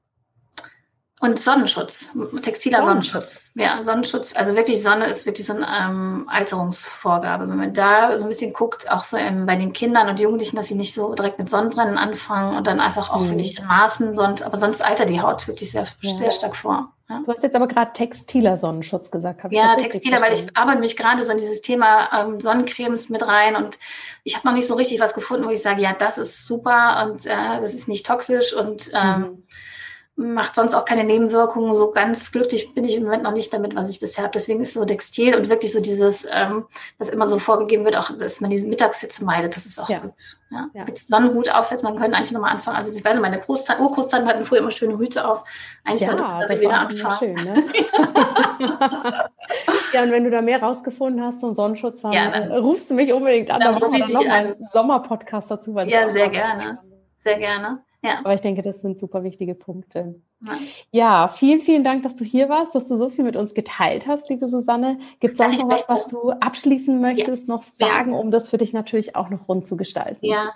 und Sonnenschutz, textiler Sonnenschutz. Ja, Sonnenschutz, also wirklich Sonne ist wirklich so eine ähm, Alterungsvorgabe. Wenn man da so ein bisschen guckt, auch so ähm, bei den Kindern und Jugendlichen, dass sie nicht so direkt mit Sonnenbrennen anfangen und dann einfach auch mhm. wirklich in Maßen, sonst, aber sonst altert die Haut wirklich sehr, ja. sehr stark vor. Ja? Du hast jetzt aber gerade textiler Sonnenschutz gesagt. ja, textiler, weil ich arbeite mich gerade so in dieses Thema ähm, Sonnencremes mit rein und ich habe noch nicht so richtig was gefunden, wo ich sage, ja, das ist super und äh, das ist nicht toxisch und ähm, mhm macht sonst auch keine Nebenwirkungen. So ganz glücklich bin ich im Moment noch nicht damit, was ich bisher habe. Deswegen ist so Textil und wirklich so dieses, ähm, was immer so vorgegeben wird, auch, dass man diesen Mittagssitz meidet. Das ist auch ja. gut. Ja? ja. Sonnenhut aufsetzen, man könnte eigentlich nochmal anfangen. Also ich weiß, meine Großtante, Urgroßtante hatten früher immer schöne Hüte auf. Eigentlich ja, sollte man damit wieder anfangen. Schön, ne? <laughs> ja, und wenn du da mehr rausgefunden hast zum Sonnenschutz, dann, dann rufst du mich unbedingt an. Dann, dann machen wir noch einen Sommerpodcast dazu. ja, sehr gerne. Sehr gerne. Ja. Aber ich denke, das sind super wichtige Punkte. Ja. ja. vielen, vielen Dank, dass du hier warst, dass du so viel mit uns geteilt hast, liebe Susanne. Gibt es noch was, was du abschließen möchtest, ja. noch sagen, um das für dich natürlich auch noch rund zu gestalten? Ja,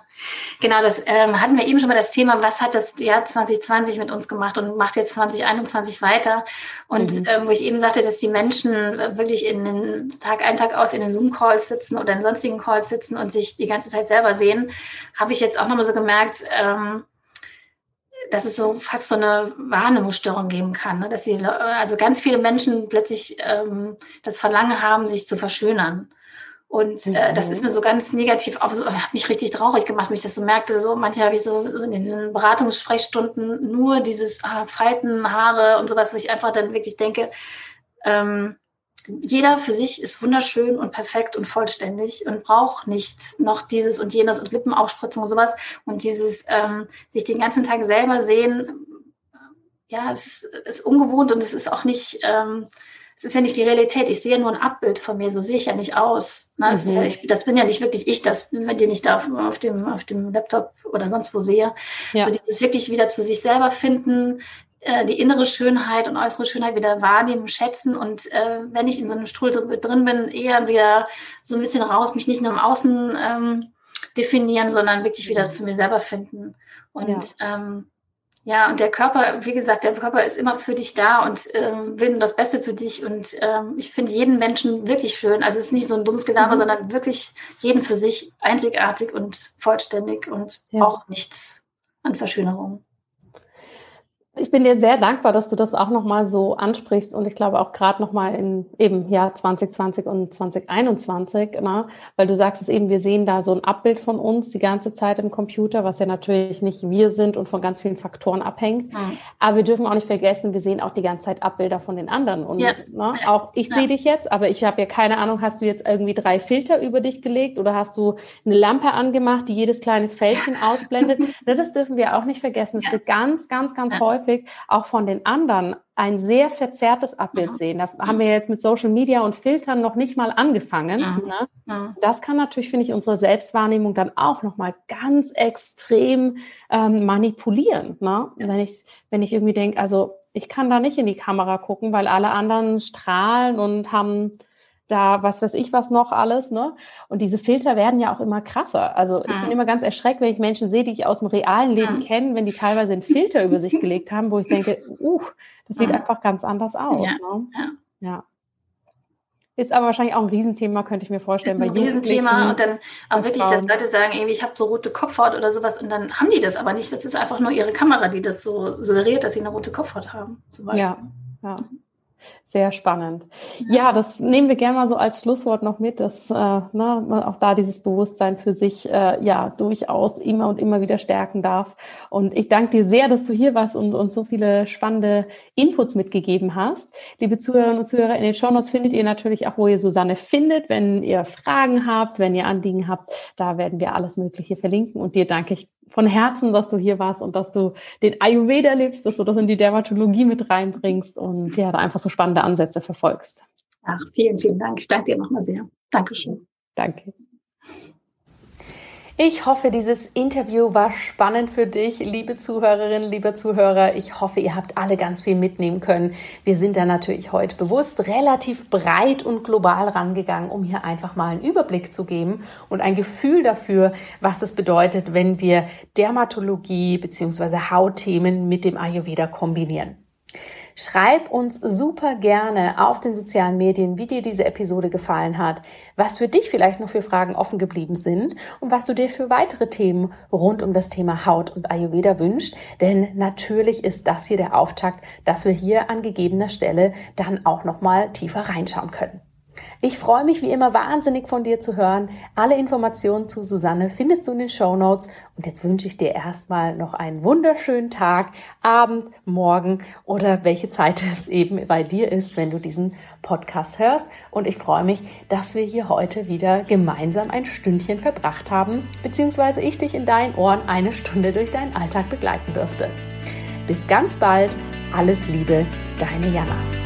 genau, das ähm, hatten wir eben schon mal das Thema, was hat das Jahr 2020 mit uns gemacht und macht jetzt 2021 weiter? Und mhm. ähm, wo ich eben sagte, dass die Menschen wirklich in den Tag ein, Tag aus in den Zoom-Calls sitzen oder in sonstigen Calls sitzen und sich die ganze Zeit selber sehen, habe ich jetzt auch nochmal so gemerkt, ähm, dass es so fast so eine Wahrnehmungsstörung geben kann, ne? dass sie, also ganz viele Menschen plötzlich ähm, das Verlangen haben, sich zu verschönern. Und äh, das ist mir so ganz negativ auf, hat mich richtig traurig gemacht, wenn ich das so merkte. So, manche habe ich so, so in diesen Beratungssprechstunden nur dieses ah, Falten, Haare und sowas, wo ich einfach dann wirklich denke, ähm, jeder für sich ist wunderschön und perfekt und vollständig und braucht nichts noch dieses und jenes und Lippenaufspritzung und sowas. Und dieses ähm, sich den ganzen Tag selber sehen, ja, es ist ungewohnt und es ist auch nicht, ähm, es ist ja nicht die Realität. Ich sehe nur ein Abbild von mir, so sehe ich ja nicht aus. Ne? Das, mhm. ja, ich, das bin ja nicht wirklich ich, das, den ich da auf dem, auf dem Laptop oder sonst wo sehe. Ja. So dieses wirklich wieder zu sich selber finden, äh, die innere Schönheit und äußere Schönheit wieder wahrnehmen, schätzen und äh, wenn ich in so einem Stuhl drin bin, eher wieder so ein bisschen raus, mich nicht nur im Außen ähm, definieren, sondern wirklich wieder zu mir selber finden. Und ja. Ähm, ja, und der Körper, wie gesagt, der Körper ist immer für dich da und ähm, will nur das Beste für dich. Und ähm, ich finde jeden Menschen wirklich schön. Also es ist nicht so ein dummes Gelaber, mhm. sondern wirklich jeden für sich einzigartig und vollständig und ja. braucht nichts an Verschönerung. Ich bin dir sehr dankbar, dass du das auch nochmal so ansprichst und ich glaube auch gerade nochmal in eben Jahr 2020 und 2021, ne? weil du sagst es eben, wir sehen da so ein Abbild von uns die ganze Zeit im Computer, was ja natürlich nicht wir sind und von ganz vielen Faktoren abhängt. Mhm. Aber wir dürfen auch nicht vergessen, wir sehen auch die ganze Zeit Abbilder von den anderen und ja. ne? auch ich ja. sehe dich jetzt, aber ich habe ja keine Ahnung, hast du jetzt irgendwie drei Filter über dich gelegt oder hast du eine Lampe angemacht, die jedes kleines Fältchen ausblendet? <laughs> Ne, das dürfen wir auch nicht vergessen. Es wird ganz, ganz, ganz häufig häufig auch von den anderen ein sehr verzerrtes Abbild mhm. sehen. Das haben wir jetzt mit Social Media und Filtern noch nicht mal angefangen. Mhm. Ne? Das kann natürlich, finde ich, unsere Selbstwahrnehmung dann auch nochmal ganz extrem ähm, manipulieren. Ne? Wenn, ich, wenn ich irgendwie denke, also ich kann da nicht in die Kamera gucken, weil alle anderen strahlen und haben da was weiß ich was noch alles, ne? Und diese Filter werden ja auch immer krasser. Also ich bin immer ganz erschreckt, wenn ich Menschen sehe, die ich aus dem realen Leben kenne, wenn die teilweise einen Filter über sich <laughs> gelegt haben, wo ich denke, uh, das sieht einfach ganz anders aus. Ja. Ne? ja. Ist aber wahrscheinlich auch ein Riesenthema, könnte ich mir vorstellen. Ist ein Riesenthema und dann auch wirklich, dass Leute sagen, ey, ich habe so rote Kopfhaut oder sowas und dann haben die das aber nicht. Das ist einfach nur ihre Kamera, die das so suggeriert, dass sie eine rote Kopfhaut haben. Zum Beispiel. Ja, ja. Sehr spannend. Ja, das nehmen wir gerne mal so als Schlusswort noch mit, dass äh, ne, auch da dieses Bewusstsein für sich äh, ja durchaus immer und immer wieder stärken darf. Und ich danke dir sehr, dass du hier warst und uns so viele spannende Inputs mitgegeben hast. Liebe Zuhörerinnen und Zuhörer, in den Shownotes findet ihr natürlich auch, wo ihr Susanne findet, wenn ihr Fragen habt, wenn ihr Anliegen habt. Da werden wir alles Mögliche verlinken. Und dir danke ich von Herzen, dass du hier warst und dass du den Ayurveda lebst, dass du das in die Dermatologie mit reinbringst und ja, da einfach so spannende Ansätze verfolgst. Ach, vielen, vielen Dank. Ich danke dir nochmal sehr. Dankeschön. Danke. Ich hoffe, dieses Interview war spannend für dich, liebe Zuhörerinnen, lieber Zuhörer. Ich hoffe, ihr habt alle ganz viel mitnehmen können. Wir sind da natürlich heute bewusst relativ breit und global rangegangen, um hier einfach mal einen Überblick zu geben und ein Gefühl dafür, was es bedeutet, wenn wir Dermatologie bzw. Hautthemen mit dem Ayurveda kombinieren. Schreib uns super gerne auf den sozialen Medien, wie dir diese Episode gefallen hat, was für dich vielleicht noch für Fragen offen geblieben sind und was du dir für weitere Themen rund um das Thema Haut und Ayurveda wünscht. Denn natürlich ist das hier der Auftakt, dass wir hier an gegebener Stelle dann auch nochmal tiefer reinschauen können. Ich freue mich wie immer wahnsinnig von dir zu hören. Alle Informationen zu Susanne findest du in den Show Notes. Und jetzt wünsche ich dir erstmal noch einen wunderschönen Tag, Abend, Morgen oder welche Zeit es eben bei dir ist, wenn du diesen Podcast hörst. Und ich freue mich, dass wir hier heute wieder gemeinsam ein Stündchen verbracht haben, beziehungsweise ich dich in deinen Ohren eine Stunde durch deinen Alltag begleiten durfte. Bis ganz bald. Alles Liebe, deine Jana.